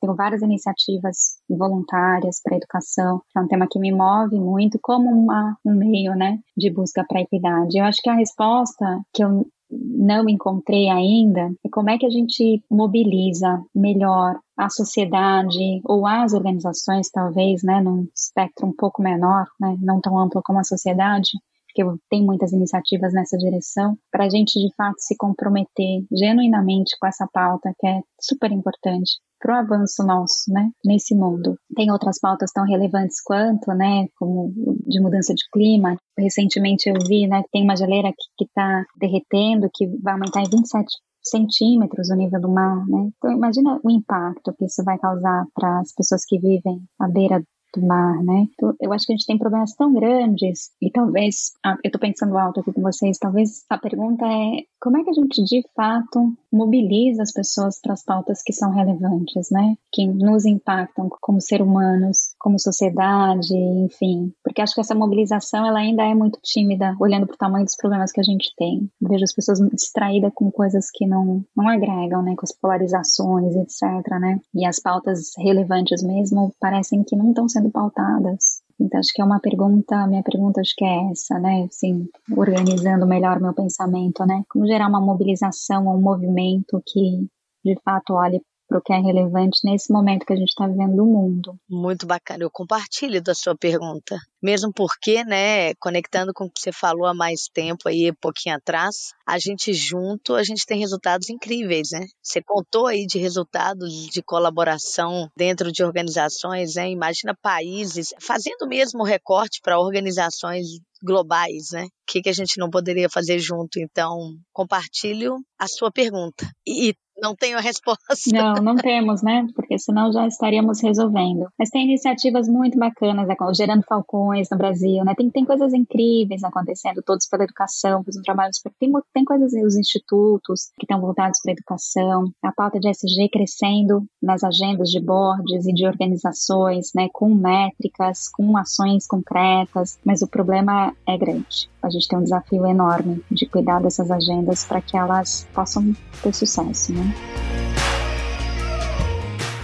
tenho várias iniciativas voluntárias para a educação, que é um tema que me move muito como uma, um meio né, de busca para a equidade. Eu acho que a resposta que eu não encontrei ainda é como é que a gente mobiliza melhor a sociedade ou as organizações, talvez, né, num espectro um pouco menor, né, não tão amplo como a sociedade, porque tem muitas iniciativas nessa direção, para a gente de fato se comprometer genuinamente com essa pauta que é super importante para o avanço nosso, né, nesse mundo. Tem outras pautas tão relevantes quanto, né, como de mudança de clima. Recentemente eu vi, né, que tem uma geleira que está derretendo, que vai aumentar em 27 centímetros o nível do mar, né? Então imagina o impacto que isso vai causar para as pessoas que vivem à beira do mar, né? Então, eu acho que a gente tem problemas tão grandes e talvez, ah, eu estou pensando alto aqui com vocês, talvez a pergunta é como é que a gente de fato mobiliza as pessoas para as pautas que são relevantes, né? Que nos impactam como ser humanos, como sociedade, enfim. Porque acho que essa mobilização ela ainda é muito tímida, olhando para o tamanho dos problemas que a gente tem. vejo as pessoas distraídas com coisas que não, não agregam, né? Com as polarizações, etc, né? E as pautas relevantes mesmo parecem que não estão sendo pautadas. Então, acho que é uma pergunta, minha pergunta acho que é essa, né? Assim, organizando melhor meu pensamento, né? Como gerar uma mobilização, um movimento que de fato olhe para o que é relevante nesse momento que a gente está vivendo no mundo. Muito bacana, eu compartilho da sua pergunta. Mesmo porque, né, conectando com o que você falou há mais tempo aí, pouquinho atrás, a gente junto, a gente tem resultados incríveis, né? Você contou aí de resultados de colaboração dentro de organizações, né? Imagina países fazendo mesmo recorte para organizações globais, né? O que, que a gente não poderia fazer junto? Então, compartilho a sua pergunta. E não tenho a resposta. Não, não temos, né? Porque senão já estaríamos resolvendo. Mas tem iniciativas muito bacanas, né? gerando falcões no Brasil, né? Tem, tem coisas incríveis acontecendo, todos pela educação, fazendo trabalhos. Tem, tem coisas, os institutos que estão voltados para a educação, a pauta de SG crescendo nas agendas de boards e de organizações, né? Com métricas, com ações concretas, mas o problema é grande. A gente tem um desafio enorme de cuidar dessas agendas para que elas possam ter sucesso, né?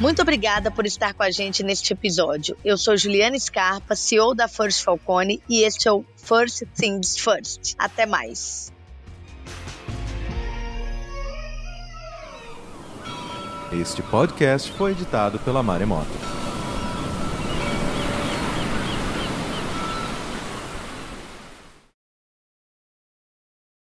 Muito obrigada por estar com a gente neste episódio. Eu sou Juliana Scarpa, CEO da First Falcone, e este é o First Things First. Até mais. Este podcast foi editado pela Maremoto.